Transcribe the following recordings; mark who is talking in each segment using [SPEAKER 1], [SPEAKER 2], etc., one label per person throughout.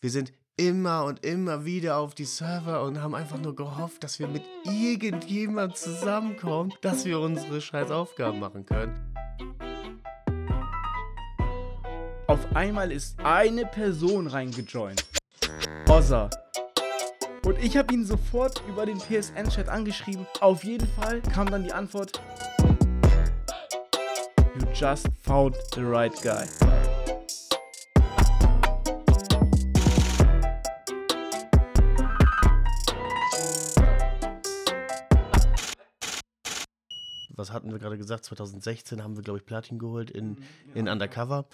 [SPEAKER 1] wir sind immer und immer wieder auf die Server und haben einfach nur gehofft, dass wir mit irgendjemand zusammenkommen, dass wir unsere scheiß Aufgaben machen können.
[SPEAKER 2] Auf einmal ist eine Person reingejoint. Ozza. Und ich habe ihn sofort über den PSN-Chat angeschrieben. Auf jeden Fall kam dann die Antwort: You just found the right guy.
[SPEAKER 1] Was hatten wir gerade gesagt? 2016 haben wir, glaube ich, Platin geholt in, in Undercover.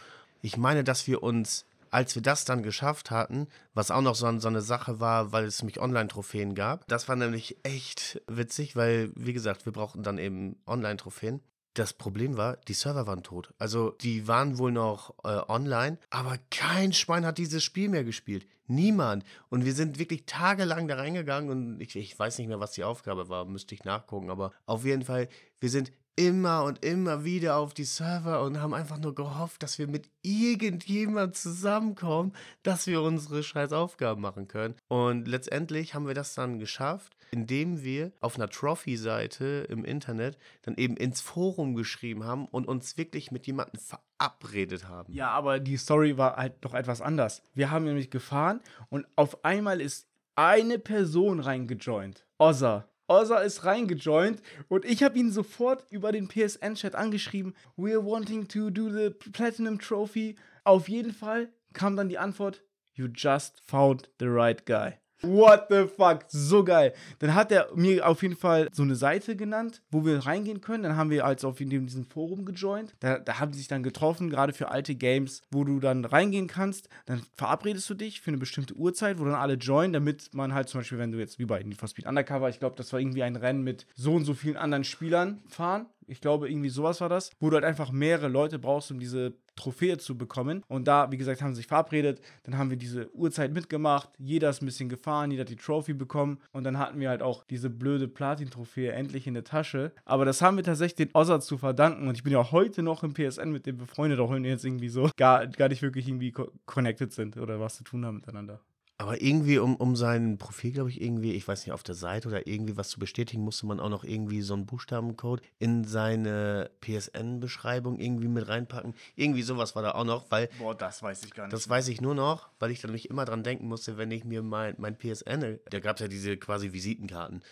[SPEAKER 1] Ich meine, dass wir uns, als wir das dann geschafft hatten, was auch noch so, so eine Sache war, weil es nämlich Online-Trophäen gab, das war nämlich echt witzig, weil, wie gesagt, wir brauchten dann eben Online-Trophäen. Das Problem war, die Server waren tot. Also die waren wohl noch äh, online, aber kein Schwein hat dieses Spiel mehr gespielt. Niemand. Und wir sind wirklich tagelang da reingegangen und ich, ich weiß nicht mehr, was die Aufgabe war, müsste ich nachgucken. Aber auf jeden Fall, wir sind immer und immer wieder auf die Server und haben einfach nur gehofft, dass wir mit irgendjemand zusammenkommen, dass wir unsere scheiß Aufgaben machen können. Und letztendlich haben wir das dann geschafft, indem wir auf einer Trophy-Seite im Internet dann eben ins Forum geschrieben haben und uns wirklich mit jemandem verabredet haben.
[SPEAKER 2] Ja, aber die Story war halt doch etwas anders. Wir haben nämlich gefahren und auf einmal ist eine Person reingejoint. Ozza. Ozza ist reingejoint und ich habe ihn sofort über den PSN-Chat angeschrieben. We're wanting to do the Platinum Trophy. Auf jeden Fall kam dann die Antwort: You just found the right guy. What the fuck? So geil. Dann hat er mir auf jeden Fall so eine Seite genannt, wo wir reingehen können. Dann haben wir als auf in diesem Forum gejoint. Da, da haben sie sich dann getroffen, gerade für alte Games, wo du dann reingehen kannst. Dann verabredest du dich für eine bestimmte Uhrzeit, wo dann alle joinen, damit man halt zum Beispiel, wenn du jetzt wie bei Need for Speed Undercover, ich glaube, das war irgendwie ein Rennen mit so und so vielen anderen Spielern fahren. Ich glaube, irgendwie sowas war das, wo du halt einfach mehrere Leute brauchst, um diese Trophäe zu bekommen. Und da, wie gesagt, haben sie sich verabredet. Dann haben wir diese Uhrzeit mitgemacht. Jeder ist ein bisschen gefahren, jeder hat die Trophy bekommen. Und dann hatten wir halt auch diese blöde Platin-Trophäe endlich in der Tasche. Aber das haben wir tatsächlich den Ozza zu verdanken. Und ich bin ja heute noch im PSN mit dem befreundet, auch wenn wir jetzt irgendwie so gar, gar nicht wirklich irgendwie connected sind oder was zu tun haben miteinander.
[SPEAKER 1] Aber irgendwie, um, um sein Profil, glaube ich, irgendwie, ich weiß nicht, auf der Seite oder irgendwie was zu bestätigen, musste man auch noch irgendwie so einen Buchstabencode in seine PSN-Beschreibung irgendwie mit reinpacken. Irgendwie sowas war da auch noch, weil.
[SPEAKER 2] Boah, das weiß ich gar nicht.
[SPEAKER 1] Das weiß ich nur noch, weil ich dann mich immer dran denken musste, wenn ich mir mein, mein PSN, da gab es ja diese quasi Visitenkarten.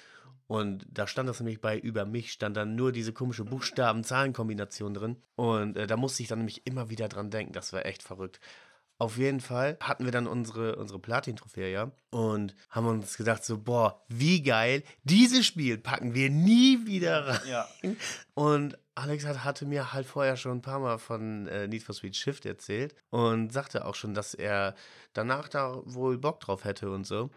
[SPEAKER 1] Und da stand das nämlich bei über mich, stand dann nur diese komische Buchstaben-Zahlen-Kombination drin. Und äh, da musste ich dann nämlich immer wieder dran denken. Das war echt verrückt. Auf jeden Fall hatten wir dann unsere, unsere Platin-Trophäe, ja. Und haben uns gedacht, so, boah, wie geil. Dieses Spiel packen wir nie wieder rein. Ja. Und Alex hat, hatte mir halt vorher schon ein paar Mal von äh, Need for Speed Shift erzählt und sagte auch schon, dass er danach da wohl Bock drauf hätte und so.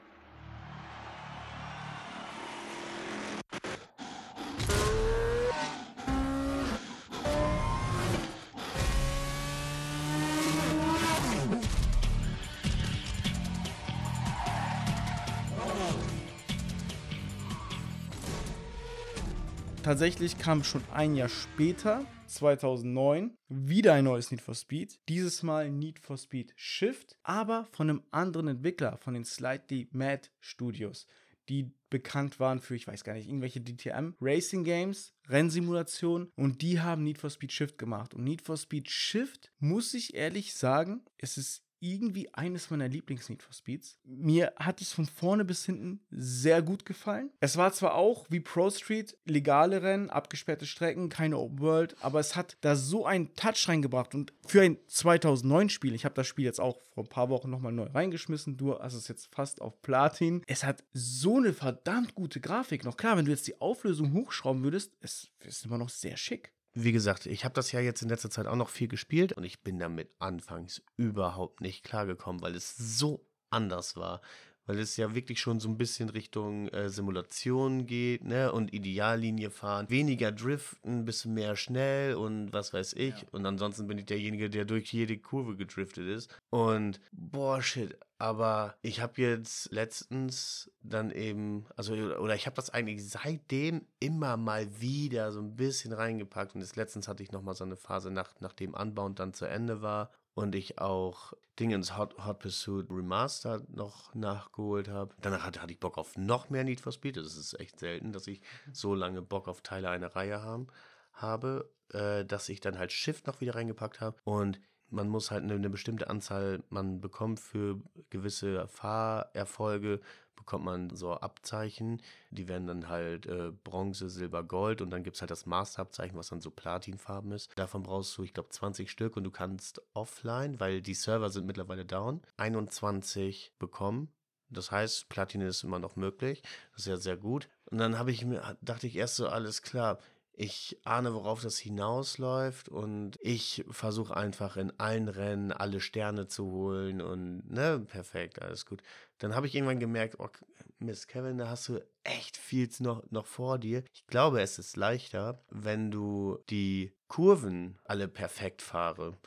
[SPEAKER 2] Tatsächlich kam schon ein Jahr später, 2009, wieder ein neues Need for Speed. Dieses Mal Need for Speed Shift, aber von einem anderen Entwickler, von den Slightly Mad Studios, die bekannt waren für, ich weiß gar nicht, irgendwelche DTM Racing Games, Rennsimulationen und die haben Need for Speed Shift gemacht. Und Need for Speed Shift, muss ich ehrlich sagen, es ist irgendwie eines meiner Lieblings-Need for Speeds. Mir hat es von vorne bis hinten sehr gut gefallen. Es war zwar auch wie Pro Street legale Rennen, abgesperrte Strecken, keine Open World, aber es hat da so einen Touch reingebracht und für ein 2009-Spiel, ich habe das Spiel jetzt auch vor ein paar Wochen nochmal neu reingeschmissen, du hast es jetzt fast auf Platin. Es hat so eine verdammt gute Grafik. Noch klar, wenn du jetzt die Auflösung hochschrauben würdest, es ist immer noch sehr schick
[SPEAKER 1] wie gesagt, ich habe das ja jetzt in letzter Zeit auch noch viel gespielt und ich bin damit anfangs überhaupt nicht klargekommen, weil es so anders war. Weil es ja wirklich schon so ein bisschen Richtung äh, Simulation geht, ne? Und Ideallinie fahren. Weniger driften, ein bisschen mehr schnell und was weiß ich. Ja. Und ansonsten bin ich derjenige, der durch jede Kurve gedriftet ist. Und boah, shit. Aber ich habe jetzt letztens dann eben, also, oder ich habe das eigentlich seitdem immer mal wieder so ein bisschen reingepackt. Und jetzt letztens hatte ich nochmal so eine Phase, nach, nachdem Anbound dann zu Ende war und ich auch Dingens Hot, Hot Pursuit Remastered noch nachgeholt habe. Danach hatte, hatte ich Bock auf noch mehr Need for Speed. Das ist echt selten, dass ich so lange Bock auf Teile einer Reihe haben, habe, äh, dass ich dann halt Shift noch wieder reingepackt habe. Und man muss halt eine, eine bestimmte Anzahl, man bekommt für gewisse Fahrerfolge, bekommt man so Abzeichen. Die werden dann halt äh, Bronze, Silber, Gold und dann gibt es halt das Masterabzeichen, was dann so Platinfarben ist. Davon brauchst du, ich glaube, 20 Stück und du kannst offline, weil die Server sind mittlerweile down, 21 bekommen. Das heißt, Platin ist immer noch möglich. Das ist ja sehr gut. Und dann habe ich mir, dachte ich erst so, alles klar, ich ahne, worauf das hinausläuft und ich versuche einfach in allen Rennen alle Sterne zu holen und ne, perfekt, alles gut. Dann habe ich irgendwann gemerkt, oh, Miss Kevin, da hast du echt viel noch, noch vor dir. Ich glaube, es ist leichter, wenn du die Kurven alle perfekt fahre.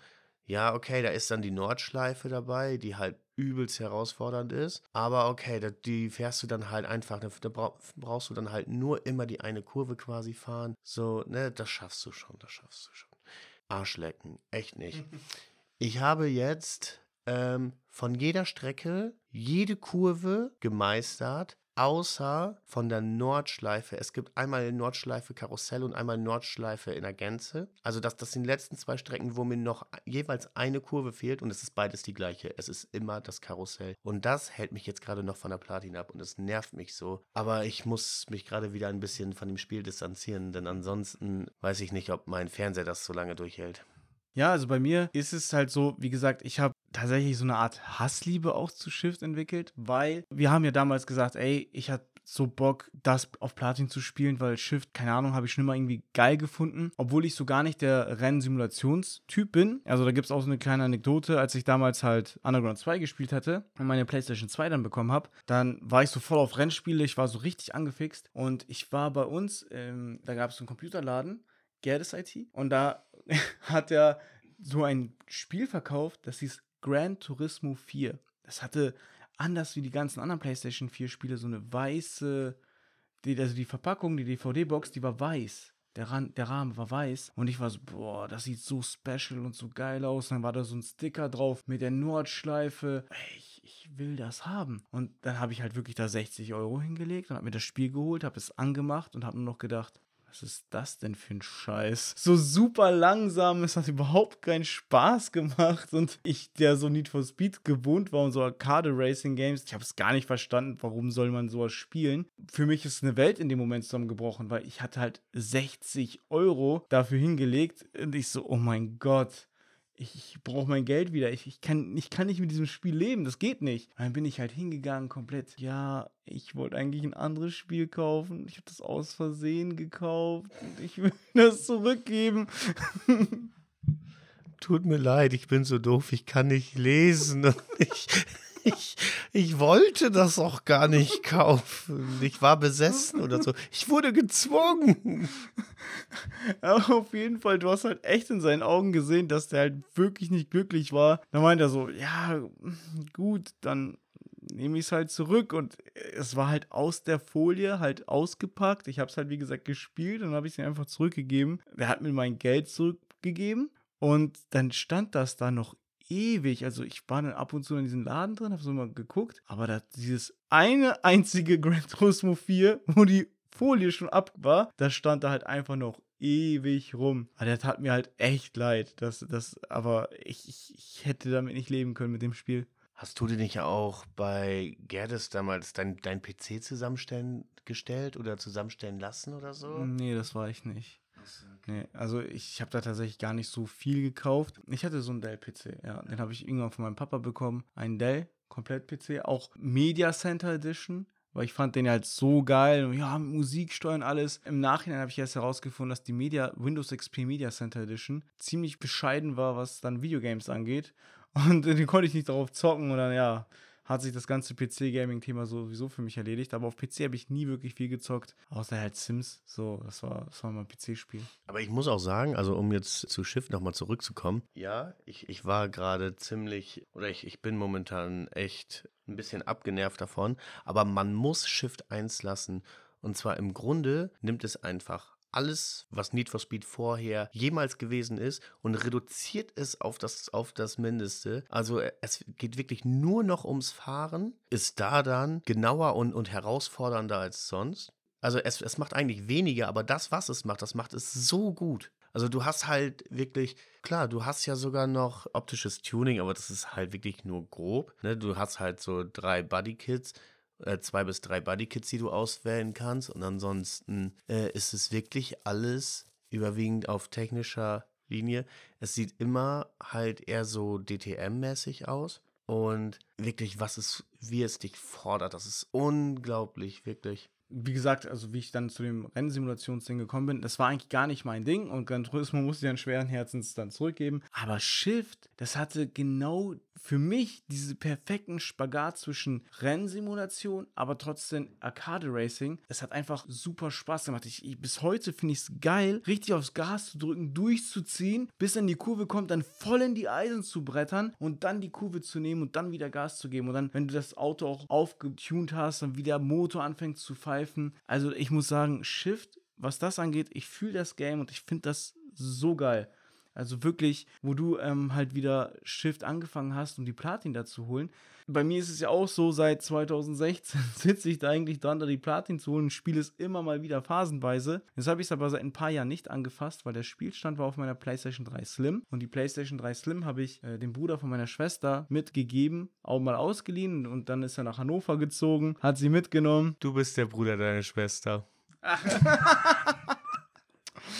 [SPEAKER 1] Ja, okay, da ist dann die Nordschleife dabei, die halt übelst herausfordernd ist. Aber okay, die fährst du dann halt einfach. Da, da brauchst du dann halt nur immer die eine Kurve quasi fahren. So, ne, das schaffst du schon, das schaffst du schon. Arschlecken, echt nicht. Ich habe jetzt ähm, von jeder Strecke jede Kurve gemeistert außer von der Nordschleife. Es gibt einmal Nordschleife Karussell und einmal Nordschleife in der Gänze. Also das, das sind die letzten zwei Strecken, wo mir noch jeweils eine Kurve fehlt und es ist beides die gleiche. Es ist immer das Karussell. Und das hält mich jetzt gerade noch von der Platin ab und es nervt mich so. Aber ich muss mich gerade wieder ein bisschen von dem Spiel distanzieren, denn ansonsten weiß ich nicht, ob mein Fernseher das so lange durchhält.
[SPEAKER 2] Ja, also bei mir ist es halt so, wie gesagt, ich habe tatsächlich so eine Art Hassliebe auch zu Shift entwickelt, weil wir haben ja damals gesagt, ey, ich hatte so Bock, das auf Platin zu spielen, weil Shift, keine Ahnung, habe ich schon immer irgendwie geil gefunden, obwohl ich so gar nicht der Rennsimulationstyp bin. Also da gibt es auch so eine kleine Anekdote, als ich damals halt Underground 2 gespielt hatte und meine PlayStation 2 dann bekommen habe, dann war ich so voll auf Rennspiele, ich war so richtig angefixt. Und ich war bei uns, ähm, da gab es so einen Computerladen, Gerdes IT, und da hat er so ein Spiel verkauft, das hieß Gran Turismo 4. Das hatte anders wie die ganzen anderen PlayStation 4 Spiele so eine weiße, die, also die Verpackung, die DVD-Box, die war weiß. Der, Ran der Rahmen war weiß und ich war so, boah, das sieht so special und so geil aus. Und dann war da so ein Sticker drauf mit der Nordschleife. Ey, ich, ich will das haben. Und dann habe ich halt wirklich da 60 Euro hingelegt und habe mir das Spiel geholt, habe es angemacht und habe nur noch gedacht, was ist das denn für ein Scheiß? So super langsam, es hat überhaupt keinen Spaß gemacht. Und ich, der so Need for Speed gewohnt war und so Arcade Racing Games, ich habe es gar nicht verstanden, warum soll man sowas spielen. Für mich ist eine Welt in dem Moment zusammengebrochen, weil ich hatte halt 60 Euro dafür hingelegt und ich so, oh mein Gott ich, ich brauche mein Geld wieder. Ich, ich, kann, ich kann nicht mit diesem Spiel leben. Das geht nicht. dann bin ich halt hingegangen, komplett. Ja, ich wollte eigentlich ein anderes Spiel kaufen. Ich habe das aus Versehen gekauft. Ich will das zurückgeben.
[SPEAKER 1] Tut mir leid, ich bin so doof, ich kann nicht lesen. ich, ich, ich wollte das auch gar nicht kaufen. Ich war besessen oder so. Ich wurde gezwungen.
[SPEAKER 2] Aber auf jeden Fall, du hast halt echt in seinen Augen gesehen, dass der halt wirklich nicht glücklich war. Da meint er so, ja, gut, dann nehme ich es halt zurück. Und es war halt aus der Folie halt ausgepackt. Ich habe es halt, wie gesagt, gespielt und habe ich es einfach zurückgegeben. Er hat mir mein Geld zurückgegeben. Und dann stand das da noch ewig. Also ich war dann ab und zu in diesem Laden drin, habe so mal geguckt, aber da dieses eine einzige Gran Turismo 4, wo die Folie schon ab war, da stand da halt einfach noch ewig rum. Aber der tat mir halt echt leid. Das, das, aber ich, ich, ich hätte damit nicht leben können mit dem Spiel.
[SPEAKER 1] Hast du dir nicht auch bei Gerdes damals dein, dein PC zusammenstellen gestellt oder zusammenstellen lassen oder so?
[SPEAKER 2] Nee, das war ich nicht. Nee, also ich habe da tatsächlich gar nicht so viel gekauft. Ich hatte so einen Dell-PC, ja. Den habe ich irgendwann von meinem Papa bekommen. Einen Dell, Komplett-PC, auch Media Center Edition. Weil ich fand den halt so geil. Ja, Musik steuern alles. Im Nachhinein habe ich erst herausgefunden, dass die Media, Windows XP Media Center Edition ziemlich bescheiden war, was dann Videogames angeht. Und den konnte ich nicht darauf zocken und dann, ja, hat sich das ganze PC-Gaming-Thema sowieso für mich erledigt. Aber auf PC habe ich nie wirklich viel gezockt, außer halt Sims. So, das war, das war mein PC-Spiel.
[SPEAKER 1] Aber ich muss auch sagen, also um jetzt zu Shift nochmal zurückzukommen, ja, ich, ich war gerade ziemlich, oder ich, ich bin momentan echt ein bisschen abgenervt davon, aber man muss Shift 1 lassen. Und zwar im Grunde nimmt es einfach alles, was Need for Speed vorher jemals gewesen ist und reduziert es auf das, auf das Mindeste. Also äh, es geht wirklich nur noch ums Fahren, ist da dann genauer und, und herausfordernder als sonst. Also es, es macht eigentlich weniger, aber das, was es macht, das macht es so gut. Also du hast halt wirklich, klar, du hast ja sogar noch optisches Tuning, aber das ist halt wirklich nur grob. Ne? Du hast halt so drei Bodykits, äh, zwei bis drei Bodykits, die du auswählen kannst. Und ansonsten äh, ist es wirklich alles überwiegend auf technischer Linie. Es sieht immer halt eher so DTM-mäßig aus. Und wirklich, was es, wie es dich fordert, das ist unglaublich, wirklich
[SPEAKER 2] wie gesagt, also wie ich dann zu dem Rennsimulationsding gekommen bin, das war eigentlich gar nicht mein Ding und Gran Turismo musste ich dann schweren Herzens dann zurückgeben. Aber Shift, das hatte genau für mich diese perfekten Spagat zwischen Rennsimulation, aber trotzdem Arcade Racing. Es hat einfach super Spaß gemacht. Ich, ich bis heute finde ich es geil, richtig aufs Gas zu drücken, durchzuziehen, bis dann die Kurve kommt, dann voll in die Eisen zu brettern und dann die Kurve zu nehmen und dann wieder Gas zu geben. Und dann, wenn du das Auto auch aufgetunt hast, dann wieder Motor anfängt zu pfeifen. Also ich muss sagen, Shift, was das angeht, ich fühle das Game und ich finde das so geil. Also wirklich, wo du ähm, halt wieder Shift angefangen hast, um die Platin da zu holen. Bei mir ist es ja auch so, seit 2016 sitze ich da eigentlich dran, da die Platin zu holen und spiele es immer mal wieder phasenweise. Jetzt habe ich es aber seit ein paar Jahren nicht angefasst, weil der Spielstand war auf meiner PlayStation 3 Slim. Und die PlayStation 3 Slim habe ich äh, dem Bruder von meiner Schwester mitgegeben, auch mal ausgeliehen und dann ist er nach Hannover gezogen, hat sie mitgenommen.
[SPEAKER 1] Du bist der Bruder deiner Schwester.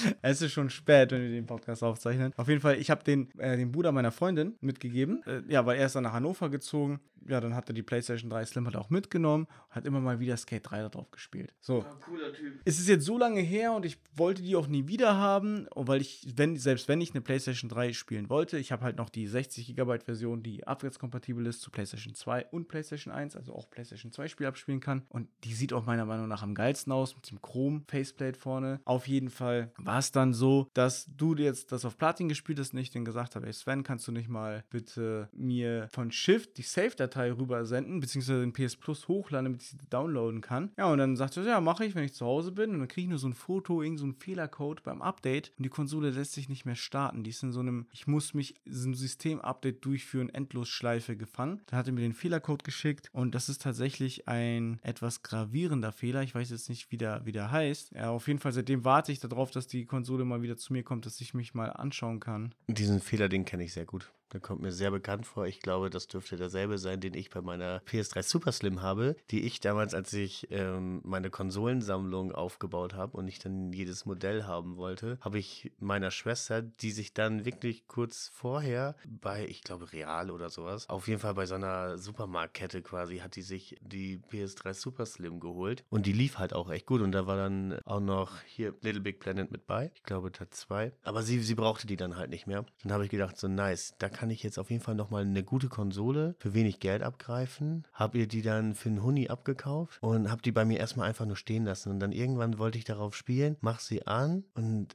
[SPEAKER 2] es ist schon spät, wenn wir den Podcast aufzeichnen. Auf jeden Fall, ich habe den, äh, den Bruder meiner Freundin mitgegeben. Äh, ja, weil er ist dann nach Hannover gezogen. Ja, dann hat er die PlayStation 3 Slim hat auch mitgenommen. Hat immer mal wieder Skate 3 darauf gespielt. So. Ja, cooler Typ. Es ist jetzt so lange her und ich wollte die auch nie wieder haben, weil ich, wenn, selbst wenn ich eine PlayStation 3 spielen wollte, ich habe halt noch die 60 GB Version, die abwärtskompatibel ist zu PlayStation 2 und PlayStation 1, also auch PlayStation 2 Spiel abspielen kann. Und die sieht auch meiner Meinung nach am geilsten aus mit dem Chrom Faceplate vorne. Auf jeden Fall war es dann so, dass du jetzt das auf Platin gespielt hast und ich dann gesagt habe, ey Sven, kannst du nicht mal bitte mir von Shift die Save-Datei rüber senden, beziehungsweise den PS Plus hochladen, damit ich sie downloaden kann. Ja, und dann sagt er, ja, mache ich, wenn ich zu Hause bin. Und dann kriege ich nur so ein Foto, irgend so ein Fehlercode beim Update und die Konsole lässt sich nicht mehr starten. Die ist in so einem, ich muss mich so ein System-Update durchführen, Endlosschleife gefangen. Dann hat er mir den Fehlercode geschickt und das ist tatsächlich ein etwas gravierender Fehler. Ich weiß jetzt nicht, wie der, wie der heißt. Ja, auf jeden Fall, seitdem warte ich darauf, dass die Konsole mal wieder zu mir kommt, dass ich mich mal anschauen kann.
[SPEAKER 1] Diesen Fehler, den kenne ich sehr gut. Der kommt mir sehr bekannt vor. Ich glaube, das dürfte derselbe sein, den ich bei meiner PS3 Super Slim habe, die ich damals, als ich ähm, meine Konsolensammlung aufgebaut habe und ich dann jedes Modell haben wollte, habe ich meiner Schwester, die sich dann wirklich kurz vorher bei, ich glaube, Real oder sowas, auf jeden Fall bei so einer Supermarktkette quasi, hat die sich die PS3 Super Slim geholt und die lief halt auch echt gut und da war dann auch noch hier Little Big Planet mit bei. Ich glaube, Tat 2. Aber sie, sie brauchte die dann halt nicht mehr. Dann habe ich gedacht, so nice, da kann kann ich jetzt auf jeden Fall nochmal eine gute Konsole für wenig Geld abgreifen. Hab ihr die dann für einen Huni abgekauft und hab die bei mir erstmal einfach nur stehen lassen. Und dann irgendwann wollte ich darauf spielen, mach sie an und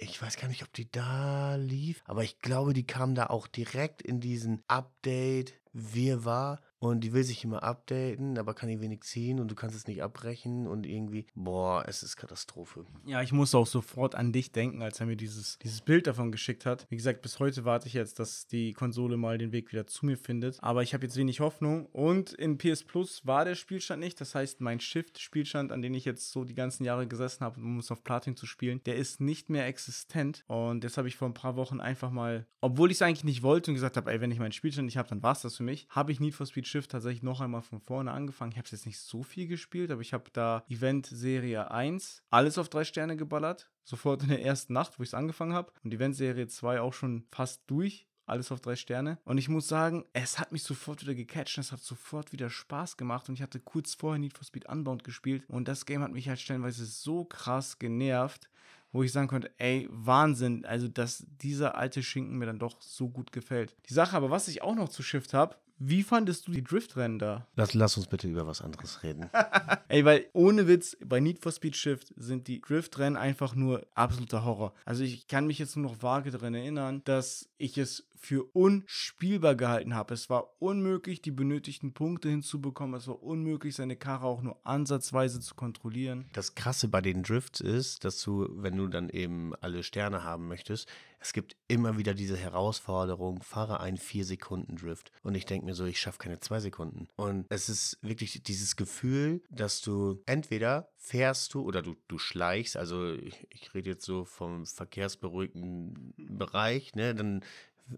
[SPEAKER 1] ich weiß gar nicht, ob die da lief, aber ich glaube, die kam da auch direkt in diesen Update wir war und die will sich immer updaten, aber kann die wenig ziehen und du kannst es nicht abbrechen und irgendwie, boah, es ist Katastrophe.
[SPEAKER 2] Ja, ich muss auch sofort an dich denken, als er mir dieses, dieses Bild davon geschickt hat. Wie gesagt, bis heute warte ich jetzt, dass die Konsole mal den Weg wieder zu mir findet. Aber ich habe jetzt wenig Hoffnung. Und in PS Plus war der Spielstand nicht. Das heißt, mein Shift-Spielstand, an den ich jetzt so die ganzen Jahre gesessen habe, um es auf Platin zu spielen, der ist nicht mehr existent. Und das habe ich vor ein paar Wochen einfach mal, obwohl ich es eigentlich nicht wollte und gesagt habe, ey, wenn ich meinen Spielstand nicht habe, dann war es das für mich, habe ich Need for Speed Shift tatsächlich noch einmal von vorne angefangen. Ich habe es jetzt nicht so viel gespielt, aber ich habe da Event Serie 1 alles auf drei Sterne geballert. Sofort in der ersten Nacht, wo ich es angefangen habe. Und Event Serie 2 auch schon fast durch alles auf drei Sterne. Und ich muss sagen, es hat mich sofort wieder gecatcht, es hat sofort wieder Spaß gemacht und ich hatte kurz vorher Need for Speed Unbound gespielt und das Game hat mich halt stellenweise so krass genervt, wo ich sagen konnte, ey, Wahnsinn, also dass dieser alte Schinken mir dann doch so gut gefällt. Die Sache aber, was ich auch noch zu Shift habe, wie fandest du die Driftrennen da?
[SPEAKER 1] Lass, lass uns bitte über was anderes reden.
[SPEAKER 2] Ey, weil ohne Witz, bei Need for Speed Shift sind die Driftrennen einfach nur absoluter Horror. Also ich kann mich jetzt nur noch vage daran erinnern, dass ich es für unspielbar gehalten habe. Es war unmöglich, die benötigten Punkte hinzubekommen. Es war unmöglich, seine Karre auch nur ansatzweise zu kontrollieren.
[SPEAKER 1] Das Krasse bei den Drifts ist, dass du, wenn du dann eben alle Sterne haben möchtest, es gibt immer wieder diese Herausforderung, fahre einen 4-Sekunden-Drift. Und ich denke mir so, ich schaffe keine 2 Sekunden. Und es ist wirklich dieses Gefühl, dass du entweder fährst du oder du, du schleichst, also ich, ich rede jetzt so vom verkehrsberuhigten Bereich, ne, dann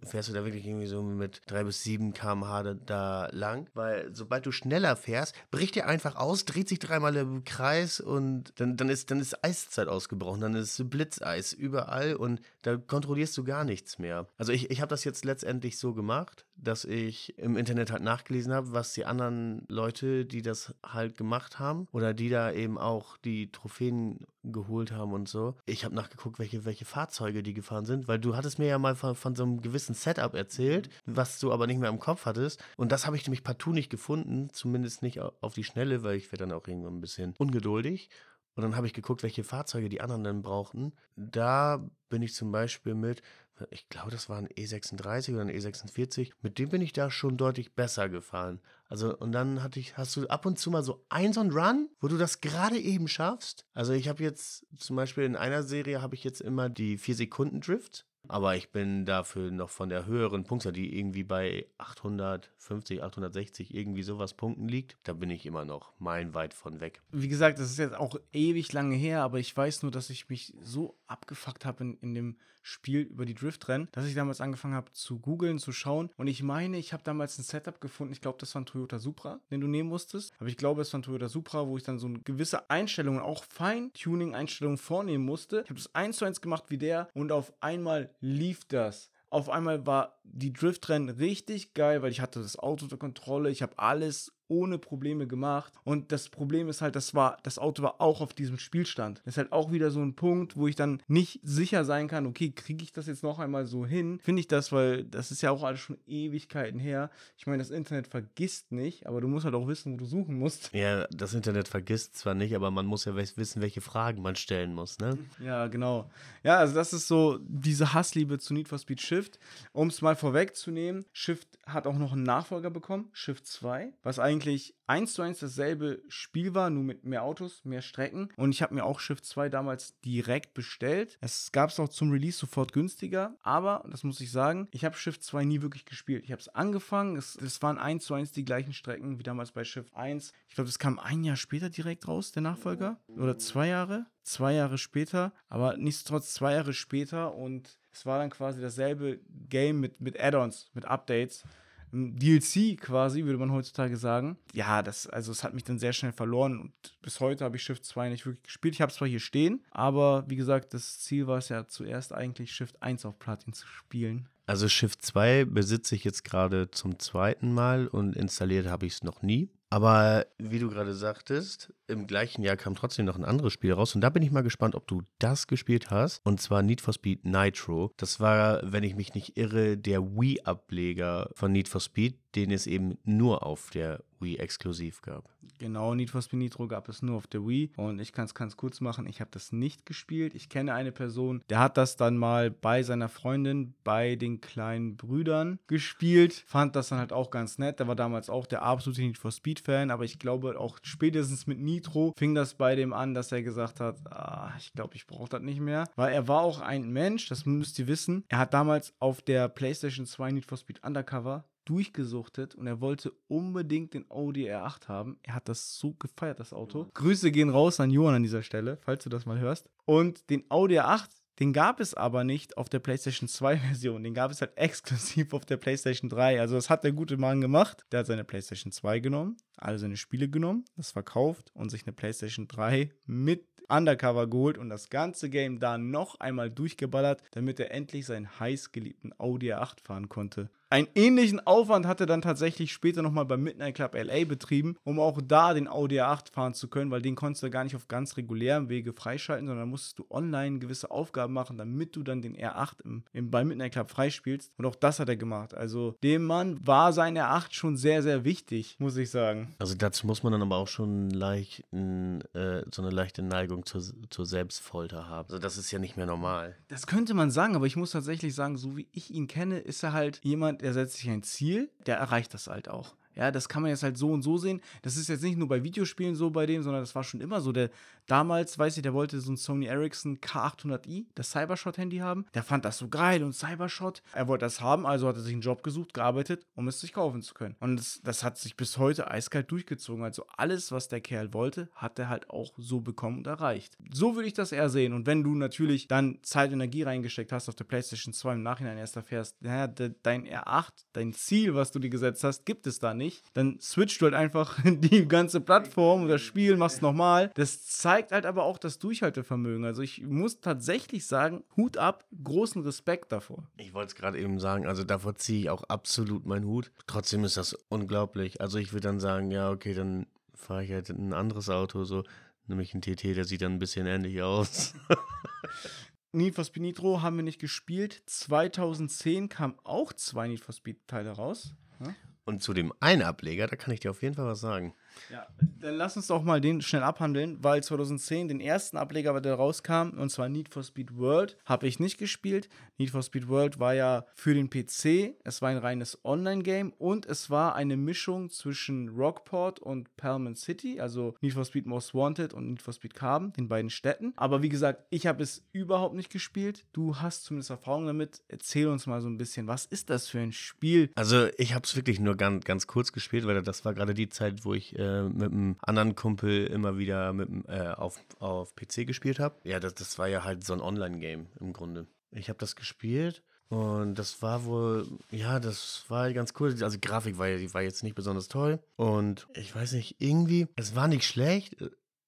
[SPEAKER 1] fährst du da wirklich irgendwie so mit 3 bis 7 km/h da, da, lang. Weil sobald du schneller fährst, bricht er einfach aus, dreht sich dreimal im Kreis und dann, dann, ist, dann ist Eiszeit ausgebrochen, dann ist Blitzeis überall und da kontrollierst du gar nichts mehr. Also ich, ich habe das jetzt letztendlich so gemacht, dass ich im Internet halt nachgelesen habe, was die anderen Leute, die das halt gemacht haben oder die da eben auch die Trophäen geholt haben und so. Ich habe nachgeguckt, welche, welche Fahrzeuge die gefahren sind, weil du hattest mir ja mal von, von so einem gewissen Setup erzählt, was du aber nicht mehr im Kopf hattest. Und das habe ich nämlich partout nicht gefunden, zumindest nicht auf die Schnelle, weil ich werde dann auch irgendwann ein bisschen ungeduldig. Und dann habe ich geguckt, welche Fahrzeuge die anderen dann brauchten. Da bin ich zum Beispiel mit, ich glaube, das war ein E36 oder ein E46. Mit dem bin ich da schon deutlich besser gefahren. Also, und dann hatte ich, hast du ab und zu mal so ein so ein Run, wo du das gerade eben schaffst. Also, ich habe jetzt zum Beispiel in einer Serie habe ich jetzt immer die 4 Sekunden Drift. Aber ich bin dafür noch von der höheren Punktzahl, die irgendwie bei 850, 860 irgendwie sowas Punkten liegt. Da bin ich immer noch meilenweit von weg.
[SPEAKER 2] Wie gesagt, das ist jetzt auch ewig lange her, aber ich weiß nur, dass ich mich so abgefuckt habe in, in dem Spiel über die Driftrennen, dass ich damals angefangen habe zu googeln, zu schauen. Und ich meine, ich habe damals ein Setup gefunden. Ich glaube, das war ein Toyota Supra, den du nehmen musstest. Aber ich glaube, es war ein Toyota Supra, wo ich dann so eine gewisse Einstellungen, auch Feintuning-Einstellungen vornehmen musste. Ich habe das eins zu eins gemacht wie der und auf einmal lief das. Auf einmal war die Driftrennen richtig geil, weil ich hatte das Auto unter Kontrolle, ich habe alles ohne Probleme gemacht. Und das Problem ist halt, das war, das Auto war auch auf diesem Spielstand. Das ist halt auch wieder so ein Punkt, wo ich dann nicht sicher sein kann, okay, kriege ich das jetzt noch einmal so hin? Finde ich das, weil das ist ja auch alles schon Ewigkeiten her. Ich meine, das Internet vergisst nicht, aber du musst halt auch wissen, wo du suchen musst.
[SPEAKER 1] Ja, das Internet vergisst zwar nicht, aber man muss ja wissen, welche Fragen man stellen muss, ne?
[SPEAKER 2] Ja, genau. Ja, also das ist so diese Hassliebe zu Need for Speed Shift. Um es mal vorwegzunehmen, Shift hat auch noch einen Nachfolger bekommen, Shift 2, was eigentlich eigentlich eins zu eins dasselbe Spiel war, nur mit mehr Autos, mehr Strecken. Und ich habe mir auch Shift 2 damals direkt bestellt. Es gab es auch zum Release sofort günstiger, aber, das muss ich sagen, ich habe Shift 2 nie wirklich gespielt. Ich habe es angefangen, es, waren eins zu eins die gleichen Strecken wie damals bei Shift 1. Ich glaube, das kam ein Jahr später direkt raus, der Nachfolger. Oder zwei Jahre. Zwei Jahre später, aber nichtsdestotrotz zwei Jahre später und es war dann quasi dasselbe Game mit, mit Add-ons, mit Updates. DLC quasi, würde man heutzutage sagen. Ja, das, also es hat mich dann sehr schnell verloren und bis heute habe ich Shift 2 nicht wirklich gespielt. Ich habe es zwar hier stehen, aber wie gesagt, das Ziel war es ja zuerst eigentlich Shift 1 auf Platin zu spielen.
[SPEAKER 1] Also Shift 2 besitze ich jetzt gerade zum zweiten Mal und installiert habe ich es noch nie. Aber wie du gerade sagtest, im gleichen Jahr kam trotzdem noch ein anderes Spiel raus. Und da bin ich mal gespannt, ob du das gespielt hast. Und zwar Need for Speed Nitro. Das war, wenn ich mich nicht irre, der Wii-Ableger von Need for Speed, den es eben nur auf der Wii exklusiv gab.
[SPEAKER 2] Genau, Need for Speed Nitro gab es nur auf der Wii. Und ich kann es ganz kurz machen, ich habe das nicht gespielt. Ich kenne eine Person, der hat das dann mal bei seiner Freundin, bei den kleinen Brüdern gespielt. Fand das dann halt auch ganz nett. Der war damals auch der absolute Need for Speed-Fan. Aber ich glaube, auch spätestens mit Nitro fing das bei dem an, dass er gesagt hat, ah, ich glaube, ich brauche das nicht mehr. Weil er war auch ein Mensch, das müsst ihr wissen. Er hat damals auf der PlayStation 2 Need for Speed Undercover durchgesuchtet und er wollte unbedingt den Audi R8 haben. Er hat das so gefeiert, das Auto. Mhm. Grüße gehen raus an Johann an dieser Stelle, falls du das mal hörst. Und den Audi R8, den gab es aber nicht auf der PlayStation 2 Version. Den gab es halt exklusiv auf der PlayStation 3. Also das hat der gute Mann gemacht. Der hat seine PlayStation 2 genommen, alle seine Spiele genommen, das verkauft und sich eine PlayStation 3 mit Undercover geholt und das ganze Game da noch einmal durchgeballert, damit er endlich seinen heißgeliebten Audi R8 fahren konnte. Einen ähnlichen Aufwand hat er dann tatsächlich später nochmal beim Midnight Club LA betrieben, um auch da den Audi A8 fahren zu können, weil den konntest du gar nicht auf ganz regulärem Wege freischalten, sondern musstest du online gewisse Aufgaben machen, damit du dann den R8 im, im, beim Midnight Club freispielst. Und auch das hat er gemacht. Also dem Mann war sein R8 schon sehr, sehr wichtig, muss ich sagen.
[SPEAKER 1] Also dazu muss man dann aber auch schon leicht, äh, so eine leichte Neigung zur, zur Selbstfolter haben. Also das ist ja nicht mehr normal.
[SPEAKER 2] Das könnte man sagen, aber ich muss tatsächlich sagen, so wie ich ihn kenne, ist er halt jemand, der setzt sich ein Ziel, der erreicht das halt auch. Ja, das kann man jetzt halt so und so sehen. Das ist jetzt nicht nur bei Videospielen so bei dem, sondern das war schon immer so. Der damals, weiß ich, der wollte so ein Sony Ericsson K800i, das Cybershot-Handy haben. Der fand das so geil und Cybershot. Er wollte das haben, also hat er sich einen Job gesucht, gearbeitet, um es sich kaufen zu können. Und das, das hat sich bis heute eiskalt durchgezogen. Also alles, was der Kerl wollte, hat er halt auch so bekommen und erreicht. So würde ich das eher sehen. Und wenn du natürlich dann Zeit und Energie reingesteckt hast auf der PlayStation 2 im Nachhinein erst erfährst, naja, dein R8, dein Ziel, was du dir gesetzt hast, gibt es da nicht, dann switcht du halt einfach die ganze Plattform oder Spiel, machst nochmal. Das zeigt halt aber auch das Durchhaltevermögen. Also ich muss tatsächlich sagen, Hut ab, großen Respekt davor.
[SPEAKER 1] Ich wollte es gerade eben sagen, also davor ziehe ich auch absolut meinen Hut. Trotzdem ist das unglaublich. Also ich würde dann sagen, ja, okay, dann fahre ich halt ein anderes Auto, so nämlich ein TT, der sieht dann ein bisschen ähnlich aus.
[SPEAKER 2] Need for Speed Nitro haben wir nicht gespielt. 2010 kamen auch zwei Need for Speed Teile raus.
[SPEAKER 1] Ja? Und zu dem einen Ableger, da kann ich dir auf jeden Fall was sagen.
[SPEAKER 2] Ja, dann lass uns doch mal den schnell abhandeln, weil 2010 den ersten Ableger, der rauskam, und zwar Need for Speed World, habe ich nicht gespielt. Need for Speed World war ja für den PC, es war ein reines Online-Game und es war eine Mischung zwischen Rockport und Palman City, also Need for Speed Most Wanted und Need for Speed Carbon, den beiden Städten. Aber wie gesagt, ich habe es überhaupt nicht gespielt. Du hast zumindest Erfahrung damit. Erzähl uns mal so ein bisschen, was ist das für ein Spiel?
[SPEAKER 1] Also ich habe es wirklich nur ganz, ganz kurz gespielt, weil das war gerade die Zeit, wo ich äh, mit einem anderen Kumpel immer wieder mit, äh, auf, auf PC gespielt habe. Ja, das, das war ja halt so ein Online-Game im Grunde. Ich habe das gespielt und das war wohl, ja, das war ganz cool. Also Grafik war, war jetzt nicht besonders toll. Und ich weiß nicht, irgendwie, es war nicht schlecht.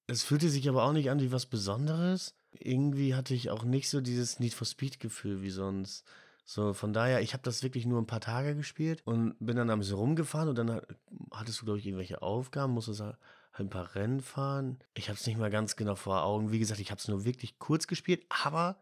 [SPEAKER 1] Es fühlte sich aber auch nicht an wie was Besonderes. Irgendwie hatte ich auch nicht so dieses Need for Speed-Gefühl wie sonst. So, von daher, ich habe das wirklich nur ein paar Tage gespielt und bin dann ein bisschen rumgefahren und dann hattest du, glaube ich, irgendwelche Aufgaben, musstest halt ein paar Rennen fahren. Ich habe es nicht mal ganz genau vor Augen. Wie gesagt, ich habe es nur wirklich kurz gespielt, aber,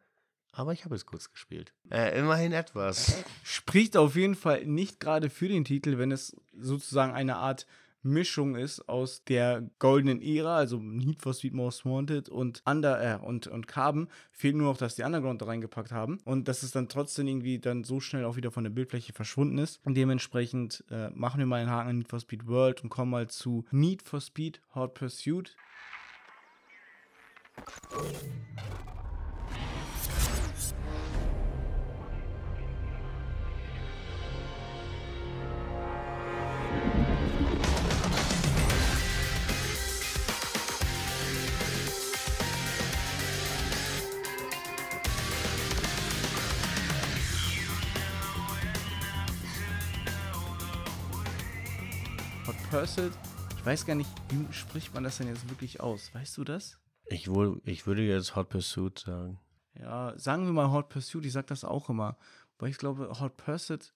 [SPEAKER 1] aber ich habe es kurz gespielt. Äh, immerhin etwas.
[SPEAKER 2] Spricht auf jeden Fall nicht gerade für den Titel, wenn es sozusagen eine Art Mischung ist aus der goldenen Ära, also Need for Speed Most Wanted und Under äh, und, und Carbon. Fehlt nur noch, dass die Underground da reingepackt haben und dass es dann trotzdem irgendwie dann so schnell auch wieder von der Bildfläche verschwunden ist. Und dementsprechend äh, machen wir mal einen Haken an Need for Speed World und kommen mal zu Need for Speed Hot Pursuit. Pursuit. Ich weiß gar nicht, wie spricht man das denn jetzt wirklich aus? Weißt du das?
[SPEAKER 1] Ich, wohl, ich würde jetzt Hot Pursuit sagen.
[SPEAKER 2] Ja, sagen wir mal Hot Pursuit, ich sag das auch immer. Weil ich glaube, Hot Pursuit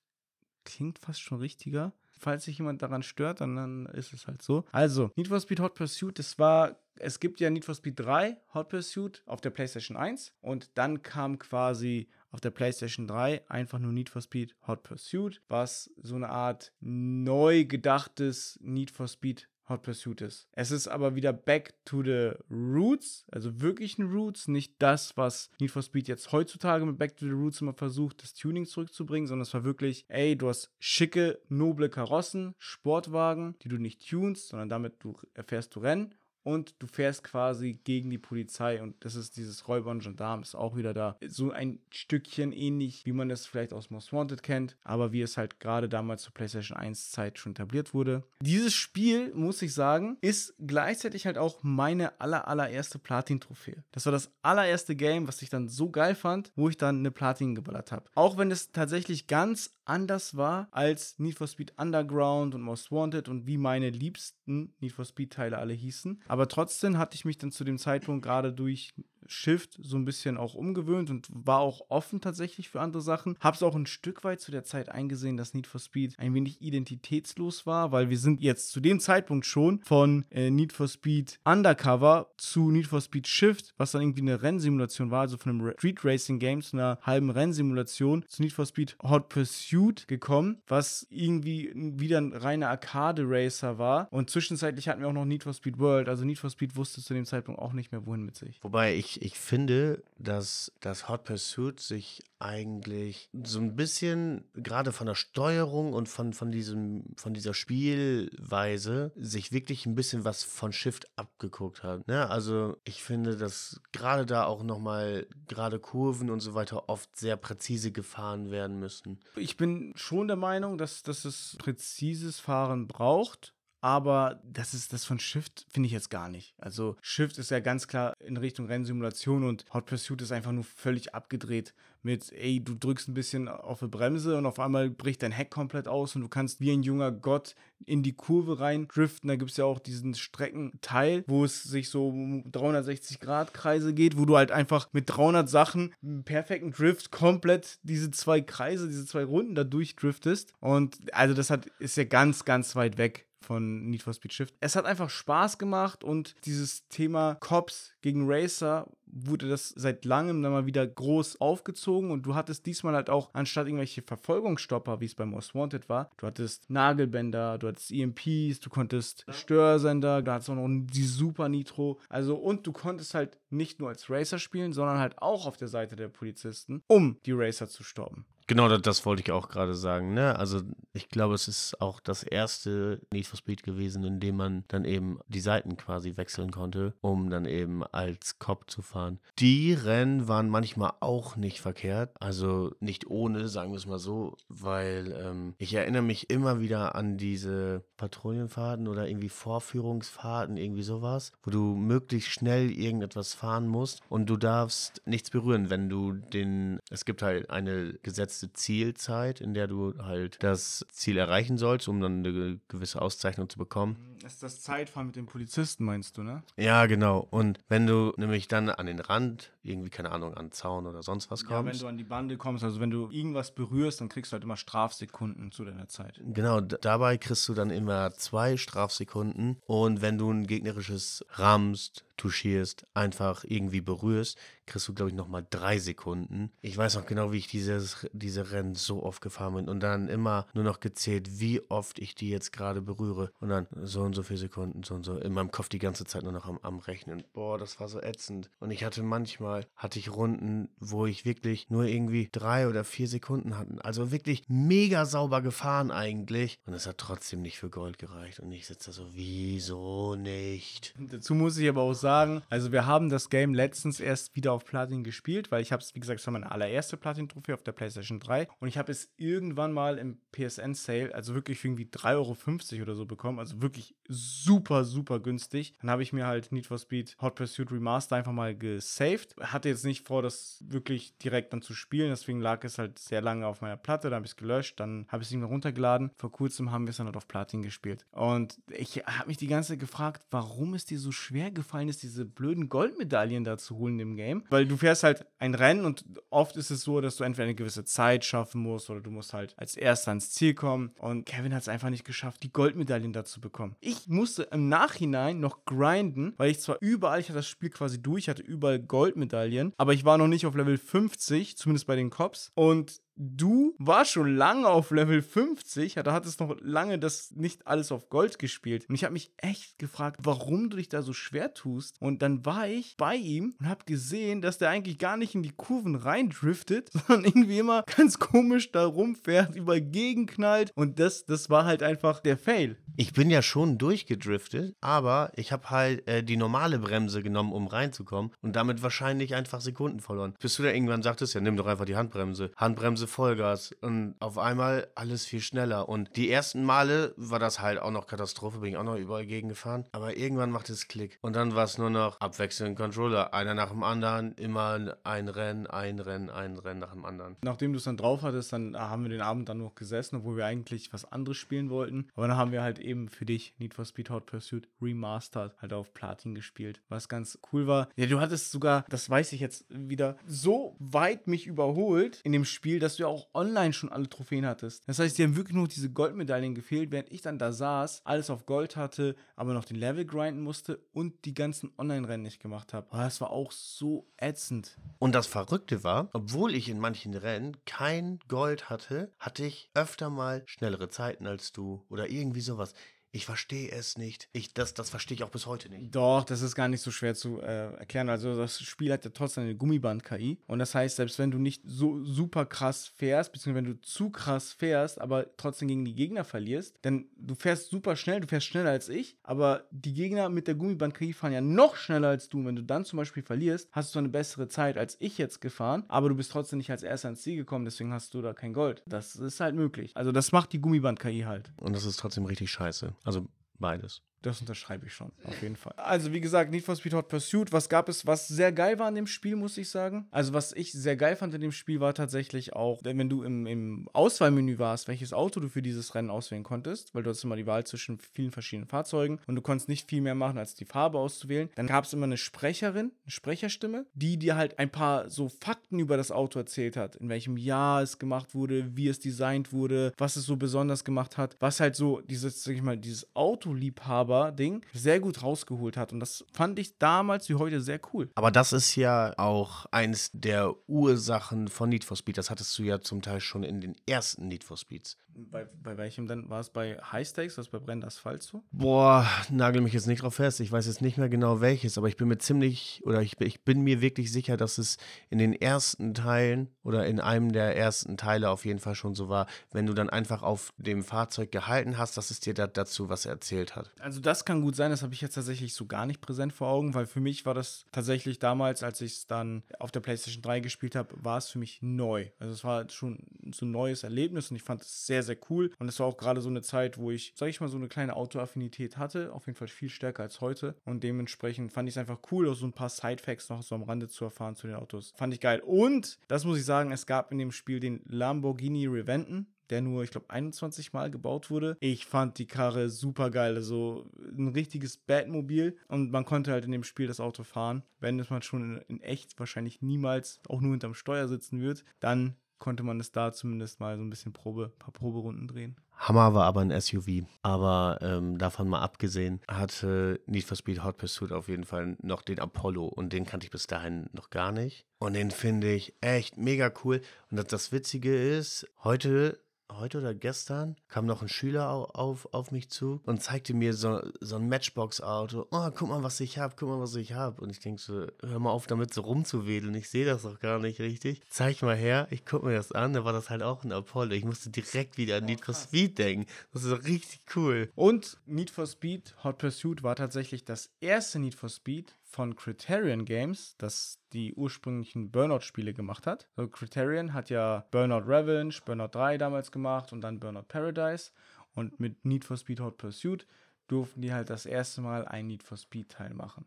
[SPEAKER 2] klingt fast schon richtiger. Falls sich jemand daran stört, dann, dann ist es halt so. Also, Need for Speed Hot Pursuit, das war, es gibt ja Need for Speed 3 Hot Pursuit auf der PlayStation 1 und dann kam quasi auf der PlayStation 3 einfach nur Need for Speed Hot Pursuit, was so eine Art neu gedachtes Need for Speed Hot Pursuit ist. Es ist aber wieder back to the roots, also wirklichen Roots, nicht das, was Need for Speed jetzt heutzutage mit Back to the Roots immer versucht, das Tuning zurückzubringen, sondern es war wirklich, ey, du hast schicke, noble Karossen, Sportwagen, die du nicht tunst, sondern damit du erfährst du Rennen und du fährst quasi gegen die Polizei und das ist dieses Räuber und Gendarm ist auch wieder da. So ein Stückchen ähnlich, wie man es vielleicht aus Most Wanted kennt, aber wie es halt gerade damals zur PlayStation 1 Zeit schon etabliert wurde. Dieses Spiel, muss ich sagen, ist gleichzeitig halt auch meine aller, allererste Platin-Trophäe. Das war das allererste Game, was ich dann so geil fand, wo ich dann eine Platin geballert habe. Auch wenn es tatsächlich ganz anders war als Need for Speed Underground und Most Wanted und wie meine liebsten Need for Speed Teile alle hießen. Aber trotzdem hatte ich mich dann zu dem Zeitpunkt gerade durch Shift so ein bisschen auch umgewöhnt und war auch offen tatsächlich für andere Sachen. Hab's auch ein Stück weit zu der Zeit eingesehen, dass Need for Speed ein wenig identitätslos war, weil wir sind jetzt zu dem Zeitpunkt schon von äh, Need for Speed Undercover zu Need for Speed Shift, was dann irgendwie eine Rennsimulation war, also von einem Street Racing Game zu einer halben Rennsimulation, zu Need for Speed Hot Pursuit gekommen, was irgendwie wieder ein reiner Arcade Racer war. Und zwischenzeitlich hatten wir auch noch Need for Speed World, also Need for Speed wusste zu dem Zeitpunkt auch nicht mehr, wohin mit sich.
[SPEAKER 1] Wobei ich, ich finde, dass das Hot Pursuit sich eigentlich so ein bisschen gerade von der Steuerung und von, von, diesem, von dieser Spielweise sich wirklich ein bisschen was von Shift abgeguckt hat. Ne? Also ich finde, dass gerade da auch nochmal gerade Kurven und so weiter oft sehr präzise gefahren werden müssen.
[SPEAKER 2] Ich bin schon der Meinung, dass, dass es präzises Fahren braucht. Aber das ist das von Shift finde ich jetzt gar nicht. Also Shift ist ja ganz klar in Richtung Rennsimulation und Hot Pursuit ist einfach nur völlig abgedreht mit, ey, du drückst ein bisschen auf die Bremse und auf einmal bricht dein Heck komplett aus und du kannst wie ein junger Gott in die Kurve rein driften. Da gibt es ja auch diesen Streckenteil, wo es sich so 360 Grad Kreise geht, wo du halt einfach mit 300 Sachen perfekten Drift komplett diese zwei Kreise, diese zwei Runden da durchdriftest. Und also das hat, ist ja ganz, ganz weit weg von Need for Speed Shift. Es hat einfach Spaß gemacht und dieses Thema Cops gegen Racer wurde das seit langem dann mal wieder groß aufgezogen und du hattest diesmal halt auch anstatt irgendwelche Verfolgungsstopper, wie es bei Most Wanted war, du hattest Nagelbänder, du hattest EMPs, du konntest Störsender, du hattest auch noch die Super Nitro, also und du konntest halt nicht nur als Racer spielen, sondern halt auch auf der Seite der Polizisten, um die Racer zu stoppen.
[SPEAKER 1] Genau, das, das wollte ich auch gerade sagen. Ne? Also ich glaube, es ist auch das erste Need for Speed gewesen, in dem man dann eben die Seiten quasi wechseln konnte, um dann eben als Cop zu fahren. Die Rennen waren manchmal auch nicht verkehrt, also nicht ohne, sagen wir es mal so, weil ähm, ich erinnere mich immer wieder an diese Patrouillenfahrten oder irgendwie Vorführungsfahrten, irgendwie sowas, wo du möglichst schnell irgendetwas fahren musst und du darfst nichts berühren, wenn du den, es gibt halt eine gesetzte Zielzeit, in der du halt das Ziel erreichen sollst, um dann eine gewisse Auszeichnung zu bekommen.
[SPEAKER 2] Das ist das Zeitfahren mit den Polizisten, meinst du, ne?
[SPEAKER 1] Ja, genau. Und wenn du nämlich dann an den Rand, irgendwie, keine Ahnung, an Zaun oder sonst was kommst. Ja,
[SPEAKER 2] wenn du an die Bande kommst, also wenn du irgendwas berührst, dann kriegst du halt immer Strafsekunden zu deiner Zeit.
[SPEAKER 1] Genau, dabei kriegst du dann immer zwei Strafsekunden. Und wenn du ein gegnerisches rammst, touchierst, einfach irgendwie berührst, kriegst du, glaube ich, nochmal drei Sekunden. Ich weiß noch genau, wie ich dieses, diese Rennen so oft gefahren bin und dann immer nur noch gezählt, wie oft ich die jetzt gerade berühre. Und dann so und so viele Sekunden, so und so. In meinem Kopf die ganze Zeit nur noch am, am Rechnen. Boah, das war so ätzend. Und ich hatte manchmal, hatte ich Runden, wo ich wirklich nur irgendwie drei oder vier Sekunden hatten. Also wirklich mega sauber gefahren eigentlich. Und es hat trotzdem nicht für Gold gereicht. Und ich sitze da so, wieso nicht?
[SPEAKER 2] Dazu muss ich aber auch sagen, also wir haben das Game letztens erst wieder auf Platin gespielt, weil ich habe es, wie gesagt, es war meine allererste Platin-Trophäe auf der PlayStation 3 und ich habe es irgendwann mal im PSN-Sale, also wirklich für irgendwie 3,50 Euro oder so bekommen, also wirklich super, super günstig. Dann habe ich mir halt Need for Speed Hot Pursuit Remaster einfach mal gesaved. Hatte jetzt nicht vor, das wirklich direkt dann zu spielen, deswegen lag es halt sehr lange auf meiner Platte, da habe ich es gelöscht, dann habe ich es nicht mehr runtergeladen. Vor kurzem haben wir es dann halt auf Platin gespielt. Und ich habe mich die ganze Zeit gefragt, warum es dir so schwer gefallen ist, diese blöden Goldmedaillen da zu holen im Game. Weil du fährst halt ein Rennen und oft ist es so, dass du entweder eine gewisse Zeit schaffen musst oder du musst halt als Erster ans Ziel kommen. Und Kevin hat es einfach nicht geschafft, die Goldmedaillen da zu bekommen. Ich musste im Nachhinein noch grinden, weil ich zwar überall, ich hatte das Spiel quasi durch, hatte überall Goldmedaillen, aber ich war noch nicht auf Level 50, zumindest bei den Cops. Und du warst schon lange auf Level 50, ja, da hattest noch lange das nicht alles auf Gold gespielt. Und ich habe mich echt gefragt, warum du dich da so schwer tust. Und dann war ich bei ihm und habe gesehen, dass der eigentlich gar nicht in die Kurven reindriftet, sondern irgendwie immer ganz komisch da rumfährt, über gegenknallt. Und das, das war halt einfach der Fail.
[SPEAKER 1] Ich bin ja schon durchgedriftet, aber ich habe halt äh, die normale Bremse genommen, um reinzukommen und damit wahrscheinlich einfach Sekunden verloren. Bis du da irgendwann sagtest, ja, nimm doch einfach die Handbremse. Handbremse sie Vollgas. Und auf einmal alles viel schneller. Und die ersten Male war das halt auch noch Katastrophe, bin ich auch noch überall gegen gefahren. Aber irgendwann macht es Klick. Und dann war es nur noch abwechselnd Controller. Einer nach dem anderen, immer ein Rennen, ein Rennen, ein Rennen nach dem anderen.
[SPEAKER 2] Nachdem du es dann drauf hattest, dann haben wir den Abend dann noch gesessen, obwohl wir eigentlich was anderes spielen wollten. Aber dann haben wir halt eben für dich Need for Speed Hot Pursuit Remastered halt auf Platin gespielt. Was ganz cool war. Ja, du hattest sogar, das weiß ich jetzt wieder, so weit mich überholt in dem Spiel, dass du ja auch online schon alle Trophäen hattest. Das heißt, dir haben wirklich nur diese Goldmedaillen gefehlt, während ich dann da saß, alles auf Gold hatte, aber noch den Level grinden musste und die ganzen Online-Rennen nicht gemacht habe. Das war auch so ätzend.
[SPEAKER 1] Und das Verrückte war, obwohl ich in manchen Rennen kein Gold hatte, hatte ich öfter mal schnellere Zeiten als du oder irgendwie sowas. Ich verstehe es nicht. Ich, das, das verstehe ich auch bis heute nicht.
[SPEAKER 2] Doch, das ist gar nicht so schwer zu äh, erklären. Also das Spiel hat ja trotzdem eine Gummiband-KI. Und das heißt, selbst wenn du nicht so super krass fährst, beziehungsweise wenn du zu krass fährst, aber trotzdem gegen die Gegner verlierst, denn du fährst super schnell, du fährst schneller als ich, aber die Gegner mit der Gummiband-KI fahren ja noch schneller als du. Und wenn du dann zum Beispiel verlierst, hast du eine bessere Zeit als ich jetzt gefahren, aber du bist trotzdem nicht als erster ins Ziel gekommen, deswegen hast du da kein Gold. Das ist halt möglich. Also das macht die Gummiband-KI halt.
[SPEAKER 1] Und das ist trotzdem richtig scheiße. Also beides.
[SPEAKER 2] Das unterschreibe ich schon, auf jeden Fall. Also, wie gesagt, Need for Speed Hot Pursuit, was gab es, was sehr geil war in dem Spiel, muss ich sagen. Also, was ich sehr geil fand in dem Spiel, war tatsächlich auch, wenn du im, im Auswahlmenü warst, welches Auto du für dieses Rennen auswählen konntest, weil du hast immer die Wahl zwischen vielen verschiedenen Fahrzeugen und du konntest nicht viel mehr machen, als die Farbe auszuwählen. Dann gab es immer eine Sprecherin, eine Sprecherstimme, die dir halt ein paar so Fakten über das Auto erzählt hat, in welchem Jahr es gemacht wurde, wie es designt wurde, was es so besonders gemacht hat, was halt so dieses, sag ich mal, dieses Autoliebhaber Ding sehr gut rausgeholt hat. Und das fand ich damals wie heute sehr cool.
[SPEAKER 1] Aber das ist ja auch eins der Ursachen von Need for Speed. Das hattest du ja zum Teil schon in den ersten Need for Speeds.
[SPEAKER 2] Bei, bei welchem dann? War es bei High Stakes, was bei Brennender Asphalt so?
[SPEAKER 1] Boah, nagel mich jetzt nicht drauf fest. Ich weiß jetzt nicht mehr genau welches, aber ich bin mir ziemlich, oder ich, ich bin mir wirklich sicher, dass es in den ersten Teilen oder in einem der ersten Teile auf jeden Fall schon so war, wenn du dann einfach auf dem Fahrzeug gehalten hast, dass es dir da, dazu was erzählt hat.
[SPEAKER 2] Also das kann gut sein, das habe ich jetzt tatsächlich so gar nicht präsent vor Augen, weil für mich war das tatsächlich damals, als ich es dann auf der PlayStation 3 gespielt habe, war es für mich neu. Also es war schon so ein neues Erlebnis und ich fand es sehr, sehr cool. Und es war auch gerade so eine Zeit, wo ich, sag ich mal, so eine kleine Autoaffinität hatte, auf jeden Fall viel stärker als heute. Und dementsprechend fand ich es einfach cool, auch so ein paar Sidefacts noch so am Rande zu erfahren zu den Autos. Fand ich geil. Und, das muss ich sagen, es gab in dem Spiel den Lamborghini Reventon der nur, ich glaube, 21 Mal gebaut wurde. Ich fand die Karre super geil. Also ein richtiges Batmobil und man konnte halt in dem Spiel das Auto fahren. Wenn es man schon in, echt wahrscheinlich niemals auch nur hinterm Steuer sitzen wird, dann konnte man es da zumindest mal so ein bisschen Probe, paar Proberunden drehen.
[SPEAKER 1] Hammer war aber ein SUV. Aber ähm, davon mal abgesehen, hatte Need for Speed Hot Pursuit auf jeden Fall noch den Apollo und den kannte ich bis dahin noch gar nicht. Und den finde ich echt mega cool. Und das, das Witzige ist, heute heute oder gestern kam noch ein Schüler auf, auf, auf mich zu und zeigte mir so, so ein Matchbox-Auto. Oh, guck mal, was ich habe, guck mal, was ich habe. Und ich denke so, hör mal auf, damit so rumzuwedeln. Ich sehe das doch gar nicht richtig. Zeig mal her, ich gucke mir das an. Da war das halt auch ein Apollo. Ich musste direkt wieder an oh, Need for Speed denken. Das ist doch richtig cool.
[SPEAKER 2] Und Need for Speed Hot Pursuit war tatsächlich das erste Need for Speed, von Criterion Games, das die ursprünglichen Burnout-Spiele gemacht hat. So, Criterion hat ja Burnout Revenge, Burnout 3 damals gemacht und dann Burnout Paradise. Und mit Need for Speed Hot Pursuit durften die halt das erste Mal ein Need for Speed Teil machen.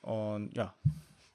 [SPEAKER 2] Und ja.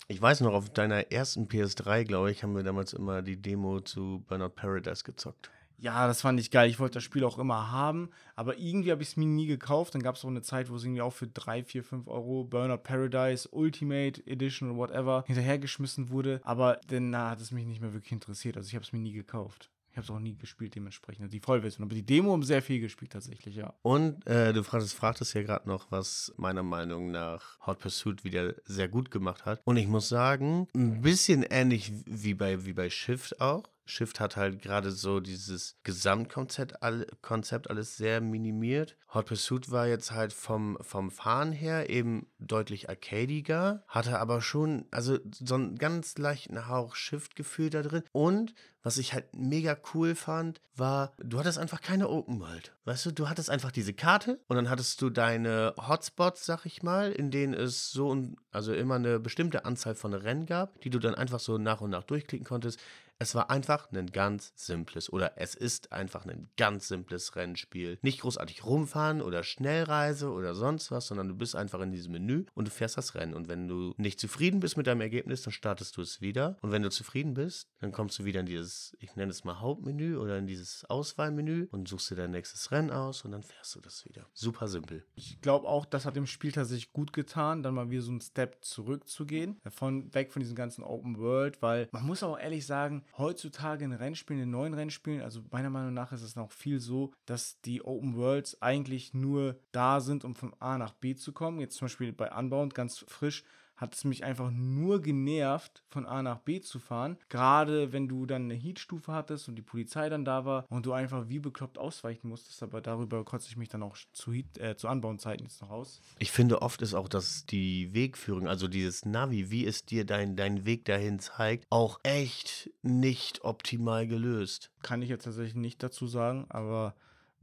[SPEAKER 1] Ich weiß noch, auf deiner ersten PS3, glaube ich, haben wir damals immer die Demo zu Burnout Paradise gezockt.
[SPEAKER 2] Ja, das fand ich geil. Ich wollte das Spiel auch immer haben, aber irgendwie habe ich es mir nie gekauft. Dann gab es auch eine Zeit, wo es irgendwie auch für 3, 4, 5 Euro Burnout Paradise Ultimate Edition oder whatever hinterhergeschmissen wurde. Aber dann hat es mich nicht mehr wirklich interessiert. Also ich habe es mir nie gekauft. Ich habe es auch nie gespielt, dementsprechend. Also die Vollversion. Aber die Demo haben sehr viel gespielt, tatsächlich, ja.
[SPEAKER 1] Und äh, du fragtest, fragtest ja gerade noch, was meiner Meinung nach Hot Pursuit wieder sehr gut gemacht hat. Und ich muss sagen, ein bisschen ähnlich wie bei, wie bei Shift auch. Shift hat halt gerade so dieses Gesamtkonzept Konzept alles sehr minimiert. Hot Pursuit war jetzt halt vom, vom Fahren her eben deutlich arcadiger, hatte aber schon, also so einen ganz leichten Hauch Shift-Gefühl da drin. Und was ich halt mega cool fand, war, du hattest einfach keine Open World. Weißt du, du hattest einfach diese Karte und dann hattest du deine Hotspots, sag ich mal, in denen es so, also immer eine bestimmte Anzahl von Rennen gab, die du dann einfach so nach und nach durchklicken konntest. Es war einfach ein ganz simples oder es ist einfach ein ganz simples Rennspiel. Nicht großartig rumfahren oder Schnellreise oder sonst was, sondern du bist einfach in diesem Menü und du fährst das Rennen. Und wenn du nicht zufrieden bist mit deinem Ergebnis, dann startest du es wieder. Und wenn du zufrieden bist, dann kommst du wieder in dieses, ich nenne es mal Hauptmenü oder in dieses Auswahlmenü und suchst dir dein nächstes Rennen aus und dann fährst du das wieder. Super simpel.
[SPEAKER 2] Ich glaube auch, das hat dem Spiel tatsächlich gut getan, dann mal wieder so einen Step zurückzugehen. Von, weg von diesem ganzen Open World, weil man muss auch ehrlich sagen, heutzutage in Rennspielen, in neuen Rennspielen, also meiner Meinung nach ist es noch viel so, dass die Open Worlds eigentlich nur da sind, um von A nach B zu kommen. Jetzt zum Beispiel bei Unbound ganz frisch hat es mich einfach nur genervt, von A nach B zu fahren. Gerade wenn du dann eine Heatstufe hattest und die Polizei dann da war und du einfach wie bekloppt ausweichen musstest. Aber darüber kotze ich mich dann auch zu, Heat, äh, zu Anbauzeiten jetzt noch aus.
[SPEAKER 1] Ich finde, oft ist auch, dass die Wegführung, also dieses Navi, wie es dir dein, dein Weg dahin zeigt, auch echt nicht optimal gelöst.
[SPEAKER 2] Kann ich jetzt tatsächlich nicht dazu sagen, aber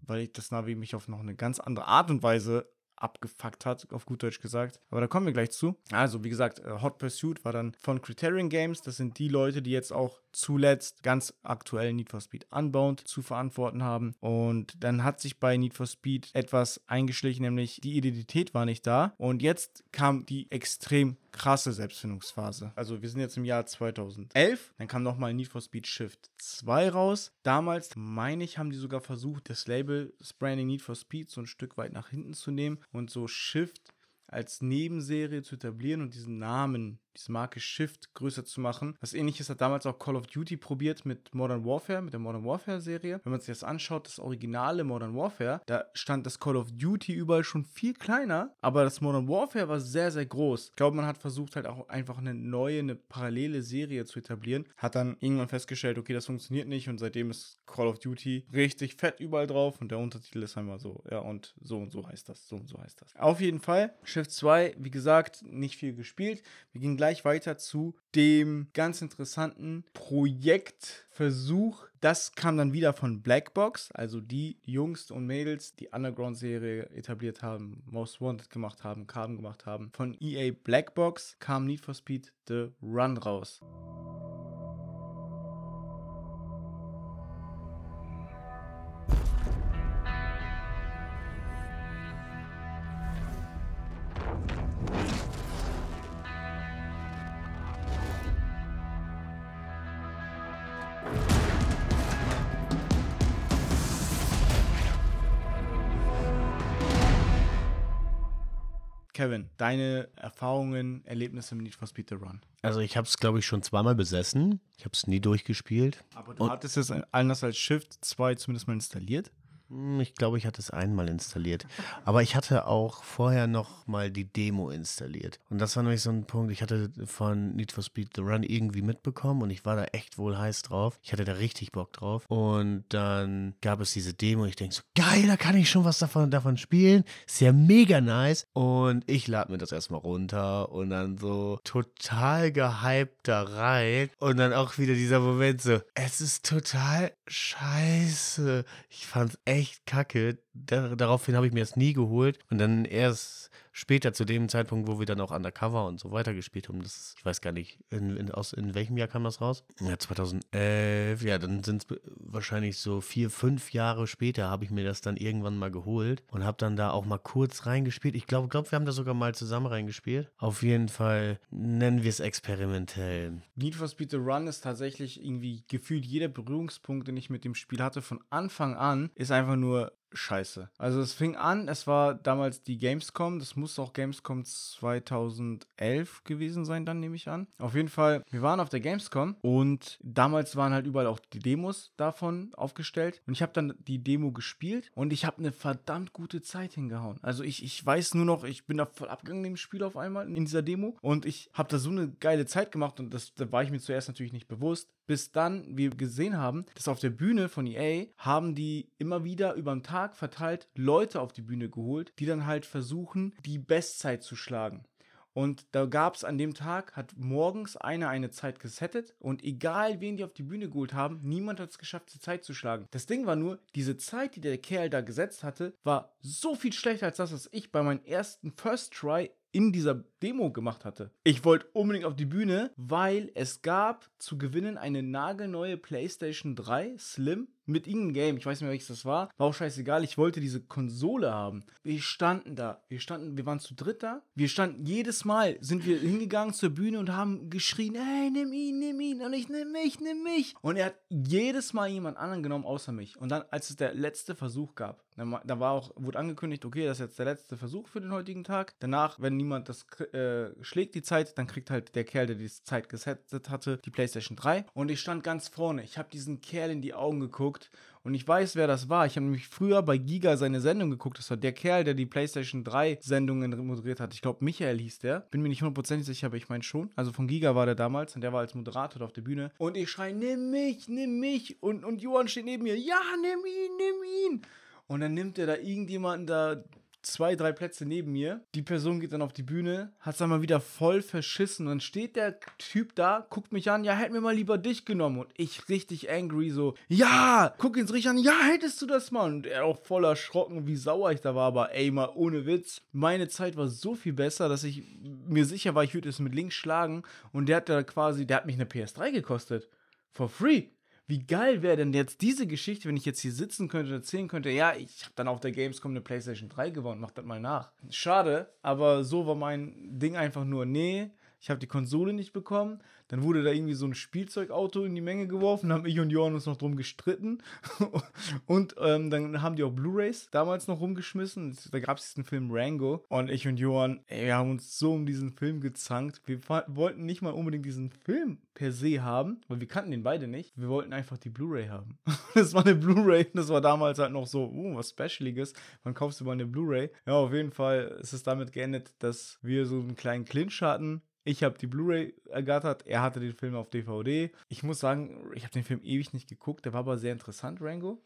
[SPEAKER 2] weil ich das Navi mich auf noch eine ganz andere Art und Weise abgefuckt hat, auf gut Deutsch gesagt. Aber da kommen wir gleich zu. Also, wie gesagt, äh, Hot Pursuit war dann von Criterion Games. Das sind die Leute, die jetzt auch zuletzt ganz aktuell Need for Speed Unbound zu verantworten haben. Und dann hat sich bei Need for Speed etwas eingeschlichen, nämlich die Identität war nicht da. Und jetzt kam die extrem krasse Selbstfindungsphase. Also wir sind jetzt im Jahr 2011, dann kam nochmal Need for Speed Shift 2 raus. Damals, meine ich, haben die sogar versucht, das Label, das Branding Need for Speed so ein Stück weit nach hinten zu nehmen und so Shift als Nebenserie zu etablieren und diesen Namen diese Marke Shift größer zu machen. Was ähnliches hat damals auch Call of Duty probiert mit Modern Warfare, mit der Modern Warfare Serie. Wenn man sich das anschaut, das originale Modern Warfare, da stand das Call of Duty überall schon viel kleiner, aber das Modern Warfare war sehr, sehr groß. Ich glaube, man hat versucht halt auch einfach eine neue, eine parallele Serie zu etablieren. Hat dann irgendwann festgestellt, okay, das funktioniert nicht und seitdem ist Call of Duty richtig fett überall drauf und der Untertitel ist einmal so, ja, und so und so heißt das, so und so heißt das. Auf jeden Fall, Shift 2, wie gesagt, nicht viel gespielt. Wir gingen gleich gleich weiter zu dem ganz interessanten Projektversuch. Das kam dann wieder von Blackbox, also die Jungs und Mädels, die Underground-Serie etabliert haben, Most Wanted gemacht haben, Carbon gemacht haben. Von EA Blackbox kam Need for Speed The Run raus. Kevin, deine Erfahrungen, Erlebnisse mit Need for Speed The Run?
[SPEAKER 1] Also ich habe es, glaube ich, schon zweimal besessen. Ich habe es nie durchgespielt.
[SPEAKER 2] Aber du Und hattest es anders als Shift 2 zumindest mal installiert?
[SPEAKER 1] Hm, ich glaube, ich hatte es einmal installiert. Aber ich hatte auch vorher noch mal die Demo installiert. Und das war nämlich so ein Punkt, ich hatte von Need for Speed The Run irgendwie mitbekommen und ich war da echt wohl heiß drauf. Ich hatte da richtig Bock drauf. Und dann gab es diese Demo. Ich denke so, geil, da kann ich schon was davon, davon spielen. Ist ja mega nice. Und ich lade mir das erstmal runter und dann so total gehypt da rein. Und dann auch wieder dieser Moment so, es ist total scheiße. Ich fand's echt echt kacke. Dar daraufhin habe ich mir das nie geholt. Und dann erst später, zu dem Zeitpunkt, wo wir dann auch Undercover und so weiter gespielt haben, das, ich weiß gar nicht, in, in, aus, in welchem Jahr kam das raus? Ja, 2011, ja, dann sind es wahrscheinlich so vier, fünf Jahre später habe ich mir das dann irgendwann mal geholt und habe dann da auch mal kurz reingespielt. Ich glaube, glaub, wir haben da sogar mal zusammen reingespielt. Auf jeden Fall nennen wir es experimentell.
[SPEAKER 2] Need for Speed The Run ist tatsächlich irgendwie gefühlt jeder Berührungspunkt, den ich mit dem Spiel hatte, von Anfang an, ist einfach nur scheiße. Also es fing an, es war damals die Gamescom, das muss auch Gamescom 2011 gewesen sein, dann nehme ich an. Auf jeden Fall, wir waren auf der Gamescom und damals waren halt überall auch die Demos davon aufgestellt und ich habe dann die Demo gespielt und ich habe eine verdammt gute Zeit hingehauen. Also ich, ich weiß nur noch, ich bin da voll abgegangen im Spiel auf einmal in dieser Demo und ich habe da so eine geile Zeit gemacht und das da war ich mir zuerst natürlich nicht bewusst, bis dann wir gesehen haben, dass auf der Bühne von EA haben die immer wieder über den Tag verteilt Leute auf die Bühne geholt, die dann halt versuchen, die Bestzeit zu schlagen. Und da gab es an dem Tag, hat morgens einer eine Zeit gesettet und egal wen die auf die Bühne geholt haben, niemand hat es geschafft, die Zeit zu schlagen. Das Ding war nur, diese Zeit, die der Kerl da gesetzt hatte, war so viel schlechter als das, was ich bei meinem ersten First Try in dieser Demo gemacht hatte. Ich wollte unbedingt auf die Bühne, weil es gab zu gewinnen eine nagelneue PlayStation 3 Slim mit irgendeinem Game. Ich weiß nicht mehr, welches das war. War auch scheißegal. Ich wollte diese Konsole haben. Wir standen da. Wir standen, wir waren zu dritt da. Wir standen jedes Mal, sind wir hingegangen zur Bühne und haben geschrien, hey, nimm ihn, nimm ihn. Und ich nimm mich, nimm mich. Und er hat jedes Mal jemand anderen genommen, außer mich. Und dann, als es der letzte Versuch gab, da war auch, wurde angekündigt, okay, das ist jetzt der letzte Versuch für den heutigen Tag. Danach, wenn niemand das äh, schlägt, die Zeit, dann kriegt halt der Kerl, der die Zeit gesetzt hatte, die PlayStation 3. Und ich stand ganz vorne. Ich habe diesen Kerl in die Augen geguckt und ich weiß, wer das war. Ich habe nämlich früher bei Giga seine Sendung geguckt. Das war der Kerl, der die PlayStation 3 Sendungen moderiert hat. Ich glaube, Michael hieß der. Bin mir nicht hundertprozentig sicher, aber ich meine schon. Also von Giga war der damals und der war als Moderator auf der Bühne. Und ich schreie, nimm mich, nimm mich. Und, und Johann steht neben mir, ja, nimm ihn, nimm ihn. Und dann nimmt er da irgendjemanden da zwei, drei Plätze neben mir. Die Person geht dann auf die Bühne, hat es dann mal wieder voll verschissen. Dann steht der Typ da, guckt mich an, ja, hätten wir mal lieber dich genommen. Und ich richtig angry, so, ja, guck ihn richtig an, ja, hättest du das mal. Und er auch voll erschrocken, wie sauer ich da war. Aber ey, mal ohne Witz, meine Zeit war so viel besser, dass ich mir sicher war, ich würde es mit links schlagen. Und der hat da quasi, der hat mich eine PS3 gekostet. For free. Wie geil wäre denn jetzt diese Geschichte, wenn ich jetzt hier sitzen könnte und erzählen könnte, ja, ich habe dann auf der Gamescom eine PlayStation 3 gewonnen, mach das mal nach. Schade, aber so war mein Ding einfach nur, nee, ich habe die Konsole nicht bekommen. Dann wurde da irgendwie so ein Spielzeugauto in die Menge geworfen, haben ich und Johann uns noch drum gestritten. und ähm, dann haben die auch Blu-Rays damals noch rumgeschmissen. Da gab es diesen Film Rango. Und ich und Johann, ey, wir haben uns so um diesen Film gezankt. Wir wollten nicht mal unbedingt diesen Film per se haben, weil wir kannten den beide nicht. Wir wollten einfach die Blu-ray haben. das war eine Blu-ray. Das war damals halt noch so, uh, was Specialiges. Wann kaufst du mal eine Blu-ray? Ja, auf jeden Fall ist es damit geendet, dass wir so einen kleinen Clinch hatten ich habe die Blu-ray ergattert, er hatte den Film auf DVD. Ich muss sagen, ich habe den Film ewig nicht geguckt, der war aber sehr interessant, Rango.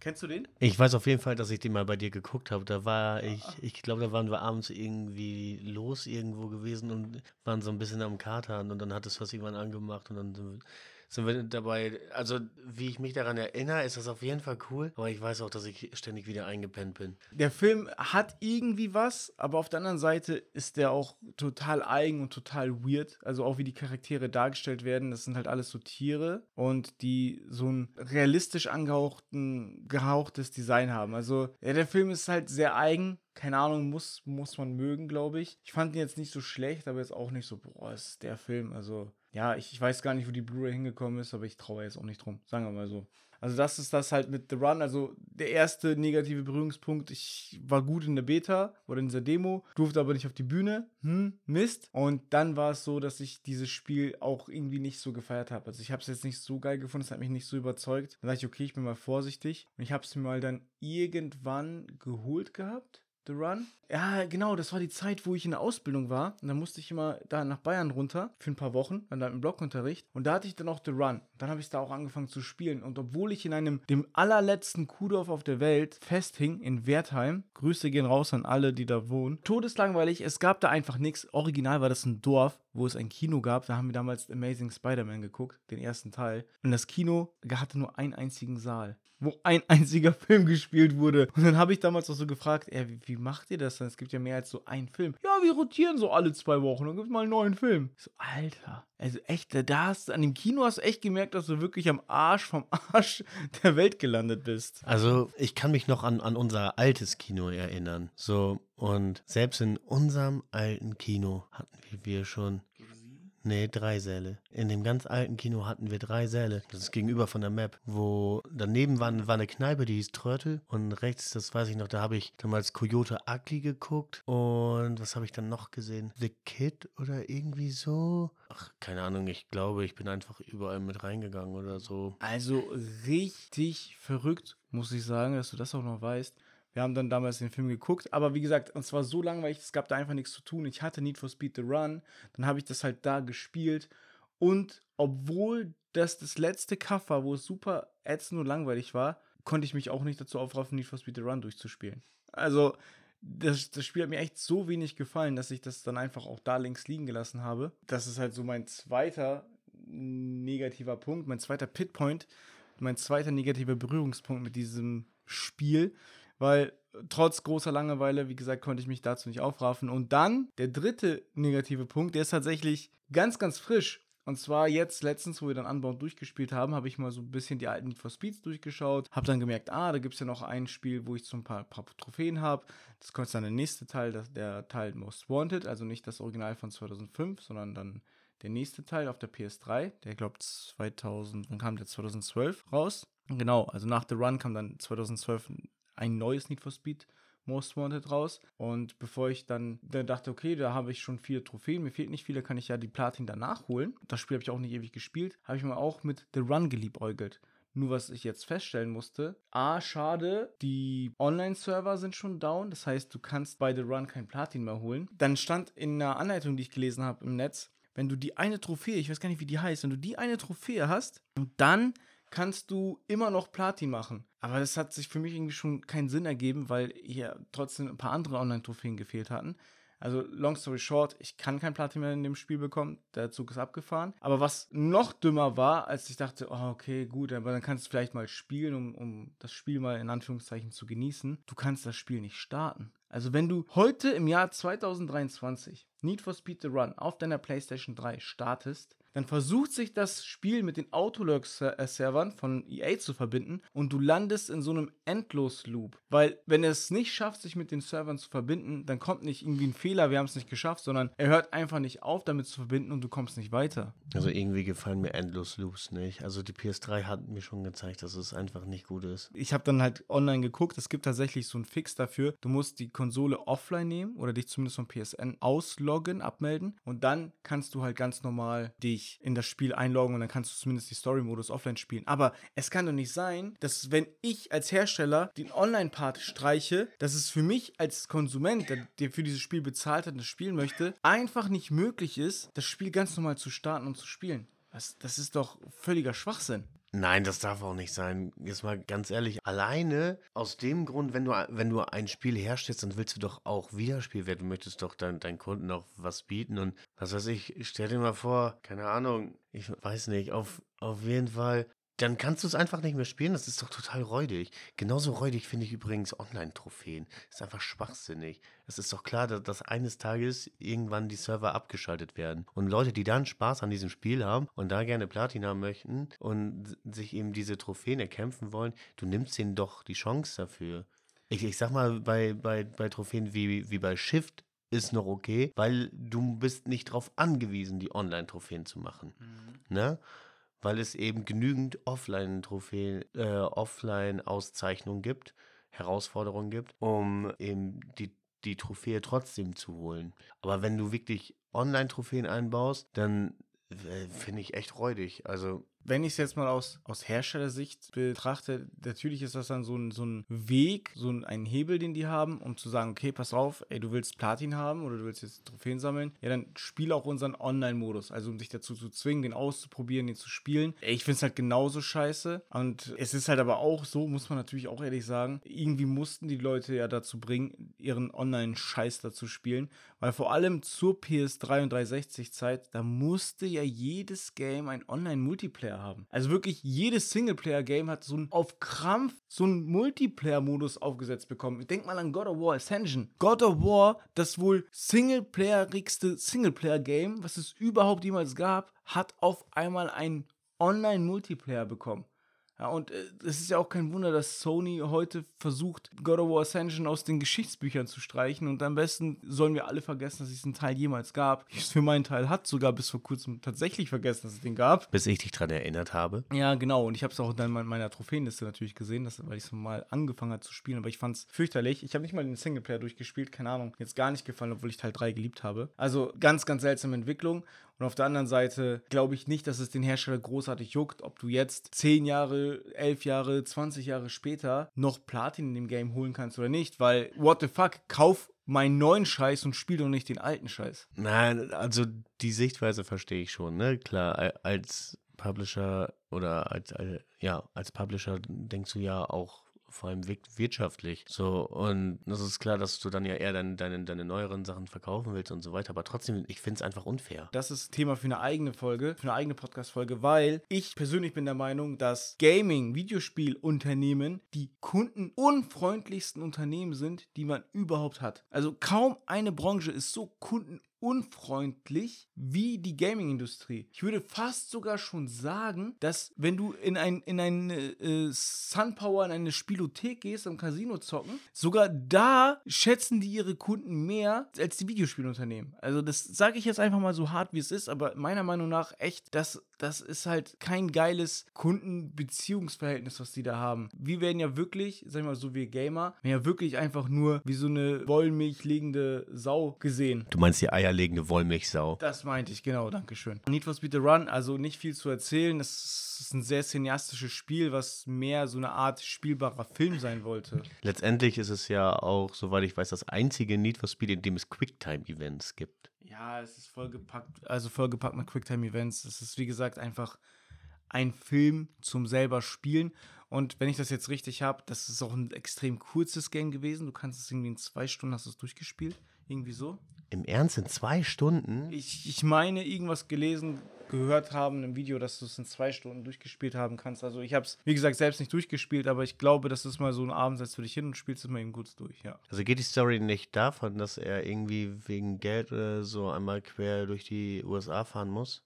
[SPEAKER 2] Kennst du den?
[SPEAKER 1] Ich weiß auf jeden Fall, dass ich den mal bei dir geguckt habe. Da war ich, ich glaube, da waren wir abends irgendwie los irgendwo gewesen und waren so ein bisschen am Katern und dann hat es was irgendwann angemacht und dann sind wir dabei, also wie ich mich daran erinnere, ist das auf jeden Fall cool, aber ich weiß auch, dass ich ständig wieder eingepennt bin.
[SPEAKER 2] Der Film hat irgendwie was, aber auf der anderen Seite ist der auch total eigen und total weird. Also auch wie die Charaktere dargestellt werden, das sind halt alles so Tiere und die so ein realistisch angehauchten, gehauchtes Design haben. Also ja, der Film ist halt sehr eigen, keine Ahnung, muss, muss man mögen, glaube ich. Ich fand ihn jetzt nicht so schlecht, aber jetzt auch nicht so, boah, ist der Film. Also, ja, ich, ich weiß gar nicht, wo die Blu-ray hingekommen ist, aber ich traue jetzt auch nicht drum. Sagen wir mal so. Also, das ist das halt mit The Run. Also, der erste negative Berührungspunkt. Ich war gut in der Beta oder in dieser Demo, durfte aber nicht auf die Bühne. Hm, Mist. Und dann war es so, dass ich dieses Spiel auch irgendwie nicht so gefeiert habe. Also, ich habe es jetzt nicht so geil gefunden, es hat mich nicht so überzeugt. Dann dachte ich, okay, ich bin mal vorsichtig. Und ich habe es mir mal dann irgendwann geholt gehabt The Run. Ja, genau, das war die Zeit, wo ich in der Ausbildung war. Und dann musste ich immer da nach Bayern runter für ein paar Wochen, dann im Blockunterricht. Und da hatte ich dann auch The Run. Dann habe ich da auch angefangen zu spielen. Und obwohl ich in einem, dem allerletzten Kuhdorf auf der Welt festhing, in Wertheim, Grüße gehen raus an alle, die da wohnen. Todeslangweilig, es gab da einfach nichts. Original war das ein Dorf, wo es ein Kino gab. Da haben wir damals Amazing Spider-Man geguckt, den ersten Teil. Und das Kino hatte nur einen einzigen Saal wo ein einziger Film gespielt wurde. Und dann habe ich damals auch so gefragt, ey, wie, wie, macht ihr das denn? Es gibt ja mehr als so einen Film. Ja, wir rotieren so alle zwei Wochen, dann gibt mal einen neuen Film. Ich so, Alter. Also echt, da hast du an dem Kino hast du echt gemerkt, dass du wirklich am Arsch vom Arsch der Welt gelandet bist.
[SPEAKER 1] Also ich kann mich noch an, an unser altes Kino erinnern. So, und selbst in unserem alten Kino hatten wir schon Nee, drei Säle. In dem ganz alten Kino hatten wir drei Säle. Das ist gegenüber von der Map. Wo daneben war, war eine Kneipe, die hieß Trörtel. Und rechts, das weiß ich noch, da habe ich damals Coyote Ugly geguckt. Und was habe ich dann noch gesehen? The Kid oder irgendwie so? Ach, keine Ahnung, ich glaube, ich bin einfach überall mit reingegangen oder so.
[SPEAKER 2] Also richtig verrückt, muss ich sagen, dass du das auch noch weißt. Wir haben dann damals den Film geguckt, aber wie gesagt, es war so langweilig, es gab da einfach nichts zu tun. Ich hatte Need for Speed The Run, dann habe ich das halt da gespielt und obwohl das das letzte Kaff war, wo es super ätzend und langweilig war, konnte ich mich auch nicht dazu aufraffen, Need for Speed The Run durchzuspielen. Also, das, das Spiel hat mir echt so wenig gefallen, dass ich das dann einfach auch da links liegen gelassen habe. Das ist halt so mein zweiter negativer Punkt, mein zweiter Pitpoint, mein zweiter negativer Berührungspunkt mit diesem Spiel weil trotz großer Langeweile, wie gesagt, konnte ich mich dazu nicht aufraffen. Und dann der dritte negative Punkt, der ist tatsächlich ganz, ganz frisch. Und zwar jetzt letztens, wo wir dann Unbound durchgespielt haben, habe ich mal so ein bisschen die alten Need for Speeds durchgeschaut. Habe dann gemerkt, ah, da gibt es ja noch ein Spiel, wo ich so ein paar, paar Trophäen habe. Das kommt dann der nächste Teil, das, der Teil Most Wanted. Also nicht das Original von 2005, sondern dann der nächste Teil auf der PS3. Der glaubt 2000, dann kam der 2012 raus. Genau, also nach The Run kam dann 2012 ein neues Need for Speed Most Wanted raus. Und bevor ich dann, dann dachte, okay, da habe ich schon vier Trophäen, mir fehlt nicht viel, da kann ich ja die Platin danach holen. Das Spiel habe ich auch nicht ewig gespielt. Habe ich mal auch mit The Run geliebäugelt. Nur was ich jetzt feststellen musste, A, schade, die Online-Server sind schon down, das heißt, du kannst bei The Run kein Platin mehr holen. Dann stand in einer Anleitung, die ich gelesen habe im Netz, wenn du die eine Trophäe, ich weiß gar nicht, wie die heißt, wenn du die eine Trophäe hast, dann kannst du immer noch Platin machen. Aber das hat sich für mich irgendwie schon keinen Sinn ergeben, weil hier trotzdem ein paar andere Online-Trophäen gefehlt hatten. Also, long story short, ich kann kein Platin mehr in dem Spiel bekommen. Der Zug ist abgefahren. Aber was noch dümmer war, als ich dachte, oh, okay, gut, aber dann kannst du vielleicht mal spielen, um, um das Spiel mal in Anführungszeichen zu genießen. Du kannst das Spiel nicht starten. Also, wenn du heute im Jahr 2023 Need for Speed the Run auf deiner PlayStation 3 startest, dann versucht sich das Spiel mit den Autolog-Servern von EA zu verbinden und du landest in so einem Endlos-Loop. Weil, wenn er es nicht schafft, sich mit den Servern zu verbinden, dann kommt nicht irgendwie ein Fehler, wir haben es nicht geschafft, sondern er hört einfach nicht auf, damit zu verbinden und du kommst nicht weiter.
[SPEAKER 1] Also, irgendwie gefallen mir Endlos-Loops nicht. Also, die PS3 hat mir schon gezeigt, dass es einfach nicht gut ist.
[SPEAKER 2] Ich habe dann halt online geguckt, es gibt tatsächlich so einen Fix dafür. Du musst die Konsole offline nehmen oder dich zumindest vom PSN ausloggen, abmelden und dann kannst du halt ganz normal dich in das Spiel einloggen und dann kannst du zumindest die Story-Modus offline spielen. Aber es kann doch nicht sein, dass wenn ich als Hersteller den Online-Part streiche, dass es für mich als Konsument, der, der für dieses Spiel bezahlt hat und das spielen möchte, einfach nicht möglich ist, das Spiel ganz normal zu starten und zu spielen. Das, das ist doch völliger Schwachsinn.
[SPEAKER 1] Nein, das darf auch nicht sein. Jetzt mal ganz ehrlich, alleine aus dem Grund, wenn du, wenn du ein Spiel herstellst, dann willst du doch auch Wiederspielwert. Du möchtest doch deinen dein Kunden auch was bieten. Und was weiß ich, stell dir mal vor, keine Ahnung, ich weiß nicht, auf, auf jeden Fall dann kannst du es einfach nicht mehr spielen. Das ist doch total räudig. Genauso räudig finde ich übrigens Online-Trophäen. Ist einfach schwachsinnig. Es ist doch klar, dass, dass, eines Tages irgendwann die Server abgeschaltet werden. Und Leute, die dann Spaß an diesem Spiel haben und da gerne Platina möchten und sich eben diese Trophäen erkämpfen wollen, du nimmst ihnen doch die Chance dafür. Ich, ich sag mal, bei, bei, bei Trophäen wie, wie bei Shift ist noch okay, weil du bist nicht darauf angewiesen, die Online-Trophäen zu machen. Mhm. Ne? Weil es eben genügend Offline-Trophäen, äh, Offline-Auszeichnungen gibt, Herausforderungen gibt, um eben die, die Trophäe trotzdem zu holen. Aber wenn du wirklich Online-Trophäen einbaust, dann äh, finde ich echt räudig. Also
[SPEAKER 2] wenn ich es jetzt mal aus, aus Herstellersicht betrachte, natürlich ist das dann so ein, so ein Weg, so ein, ein Hebel, den die haben, um zu sagen, okay, pass auf, ey, du willst Platin haben oder du willst jetzt Trophäen sammeln, ja, dann spiele auch unseren Online-Modus, also um dich dazu zu zwingen, den auszuprobieren, den zu spielen. Ey, ich finde es halt genauso scheiße. Und es ist halt aber auch so, muss man natürlich auch ehrlich sagen, irgendwie mussten die Leute ja dazu bringen, ihren Online-Scheiß dazu spielen, weil vor allem zur PS3 und 360-Zeit, da musste ja jedes Game ein Online-Multiplayer Multiplayer haben. Also wirklich jedes Singleplayer-Game hat so ein auf Krampf so einen Multiplayer-Modus aufgesetzt bekommen. Denk mal an God of War Ascension. God of War, das wohl singleplayerigste Singleplayer-Game, was es überhaupt jemals gab, hat auf einmal einen Online-Multiplayer bekommen. Ja, und äh, es ist ja auch kein Wunder, dass Sony heute versucht, God of War Ascension aus den Geschichtsbüchern zu streichen. Und am besten sollen wir alle vergessen, dass es diesen Teil jemals gab. Ich für meinen Teil hat sogar bis vor kurzem tatsächlich vergessen, dass es den gab.
[SPEAKER 1] Bis ich dich daran erinnert habe.
[SPEAKER 2] Ja, genau. Und ich habe es auch dann in meiner Trophäenliste natürlich gesehen, dass, weil ich es mal angefangen habe zu spielen. Aber ich fand es fürchterlich. Ich habe nicht mal den Singleplayer durchgespielt, keine Ahnung. Jetzt gar nicht gefallen, obwohl ich Teil 3 geliebt habe. Also ganz, ganz seltsame Entwicklung. Und auf der anderen Seite glaube ich nicht, dass es den Hersteller großartig juckt, ob du jetzt 10 Jahre, 11 Jahre, 20 Jahre später noch Platin in dem Game holen kannst oder nicht, weil what the fuck, kauf meinen neuen Scheiß und spiel doch nicht den alten Scheiß.
[SPEAKER 1] Nein, also die Sichtweise verstehe ich schon, ne? Klar, als Publisher oder als, als, ja, als Publisher denkst du ja auch vor allem wirtschaftlich. So, und das ist klar, dass du dann ja eher deine, deine, deine neueren Sachen verkaufen willst und so weiter. Aber trotzdem, ich finde es einfach unfair.
[SPEAKER 2] Das ist Thema für eine eigene Folge, für eine eigene Podcast-Folge, weil ich persönlich bin der Meinung, dass Gaming, Videospielunternehmen die kundenunfreundlichsten Unternehmen sind, die man überhaupt hat. Also kaum eine Branche ist so kundenunfreundlich unfreundlich wie die Gaming-Industrie. Ich würde fast sogar schon sagen, dass wenn du in ein in eine äh, Sunpower, in eine Spielothek gehst, am Casino zocken, sogar da schätzen die ihre Kunden mehr als die Videospielunternehmen. Also das sage ich jetzt einfach mal so hart, wie es ist, aber meiner Meinung nach echt, das, das ist halt kein geiles Kundenbeziehungsverhältnis, was die da haben. Wir werden ja wirklich, sag ich mal so wie Gamer, ja wirklich einfach nur wie so eine Wollmilch legende Sau gesehen.
[SPEAKER 1] Du meinst die Eier eierlegende Wollmilchsau.
[SPEAKER 2] Das meinte ich, genau, danke schön. Need for Speed The Run, also nicht viel zu erzählen. Es ist ein sehr cineastisches Spiel, was mehr so eine Art spielbarer Film sein wollte.
[SPEAKER 1] Letztendlich ist es ja auch, soweit ich weiß, das einzige Need for Speed, in dem es Quicktime-Events gibt.
[SPEAKER 2] Ja, es ist vollgepackt, also vollgepackt mit Quicktime-Events. Es ist, wie gesagt, einfach ein Film zum selber spielen. Und wenn ich das jetzt richtig habe, das ist auch ein extrem kurzes Game gewesen. Du kannst es irgendwie in zwei Stunden hast du es durchgespielt. Irgendwie so.
[SPEAKER 1] Im Ernst, in zwei Stunden?
[SPEAKER 2] Ich, ich meine, irgendwas gelesen, gehört haben im Video, dass du es in zwei Stunden durchgespielt haben kannst. Also ich habe es, wie gesagt, selbst nicht durchgespielt, aber ich glaube, das ist mal so ein Abend, setzt du dich hin und spielst es mal eben kurz durch, ja.
[SPEAKER 1] Also geht die Story nicht davon, dass er irgendwie wegen Geld oder so einmal quer durch die USA fahren muss?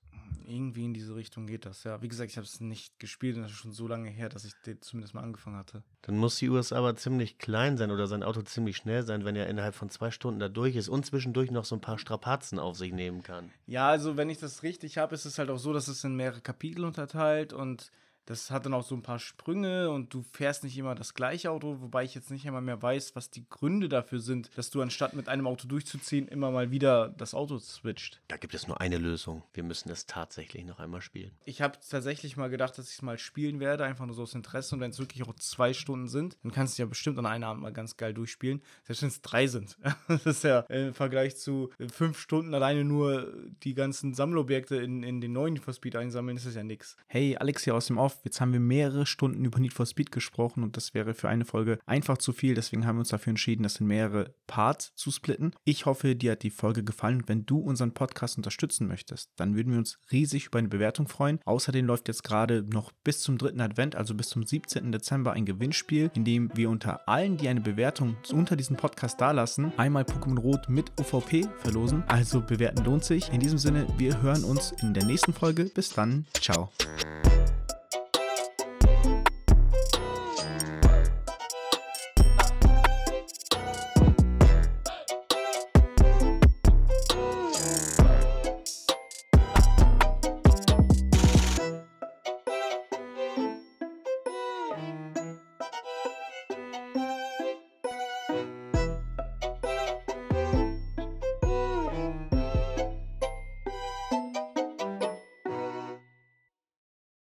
[SPEAKER 2] Irgendwie in diese Richtung geht das, ja. Wie gesagt, ich habe es nicht gespielt und das ist schon so lange her, dass ich zumindest mal angefangen hatte.
[SPEAKER 1] Dann muss die USA aber ziemlich klein sein oder sein Auto ziemlich schnell sein, wenn er innerhalb von zwei Stunden da durch ist und zwischendurch noch so ein paar Strapazen auf sich nehmen kann.
[SPEAKER 2] Ja, also wenn ich das richtig habe, ist es halt auch so, dass es in mehrere Kapitel unterteilt und das hat dann auch so ein paar Sprünge und du fährst nicht immer das gleiche Auto, wobei ich jetzt nicht einmal mehr weiß, was die Gründe dafür sind, dass du anstatt mit einem Auto durchzuziehen, immer mal wieder das Auto switcht.
[SPEAKER 1] Da gibt es nur eine Lösung. Wir müssen es tatsächlich noch einmal spielen.
[SPEAKER 2] Ich habe tatsächlich mal gedacht, dass ich es mal spielen werde, einfach nur so aus Interesse. Und wenn es wirklich auch zwei Stunden sind, dann kannst du ja bestimmt an einem Abend mal ganz geil durchspielen. Selbst wenn es drei sind. das ist ja im Vergleich zu fünf Stunden alleine nur die ganzen Sammelobjekte in, in den neuen for Speed einsammeln, ist das ja nichts. Hey, Alex hier aus dem Off. Jetzt haben wir mehrere Stunden über Need for Speed gesprochen und das wäre für eine Folge einfach zu viel. Deswegen haben wir uns dafür entschieden, das in mehrere Parts zu splitten. Ich hoffe, dir hat die Folge gefallen. Wenn du unseren Podcast unterstützen möchtest, dann würden wir uns riesig über eine Bewertung freuen. Außerdem läuft jetzt gerade noch bis zum dritten Advent, also bis zum 17. Dezember, ein Gewinnspiel, in dem wir unter allen, die eine Bewertung unter diesem Podcast dalassen, einmal Pokémon Rot mit UVP verlosen. Also bewerten lohnt sich. In diesem Sinne, wir hören uns in der nächsten Folge. Bis dann. Ciao.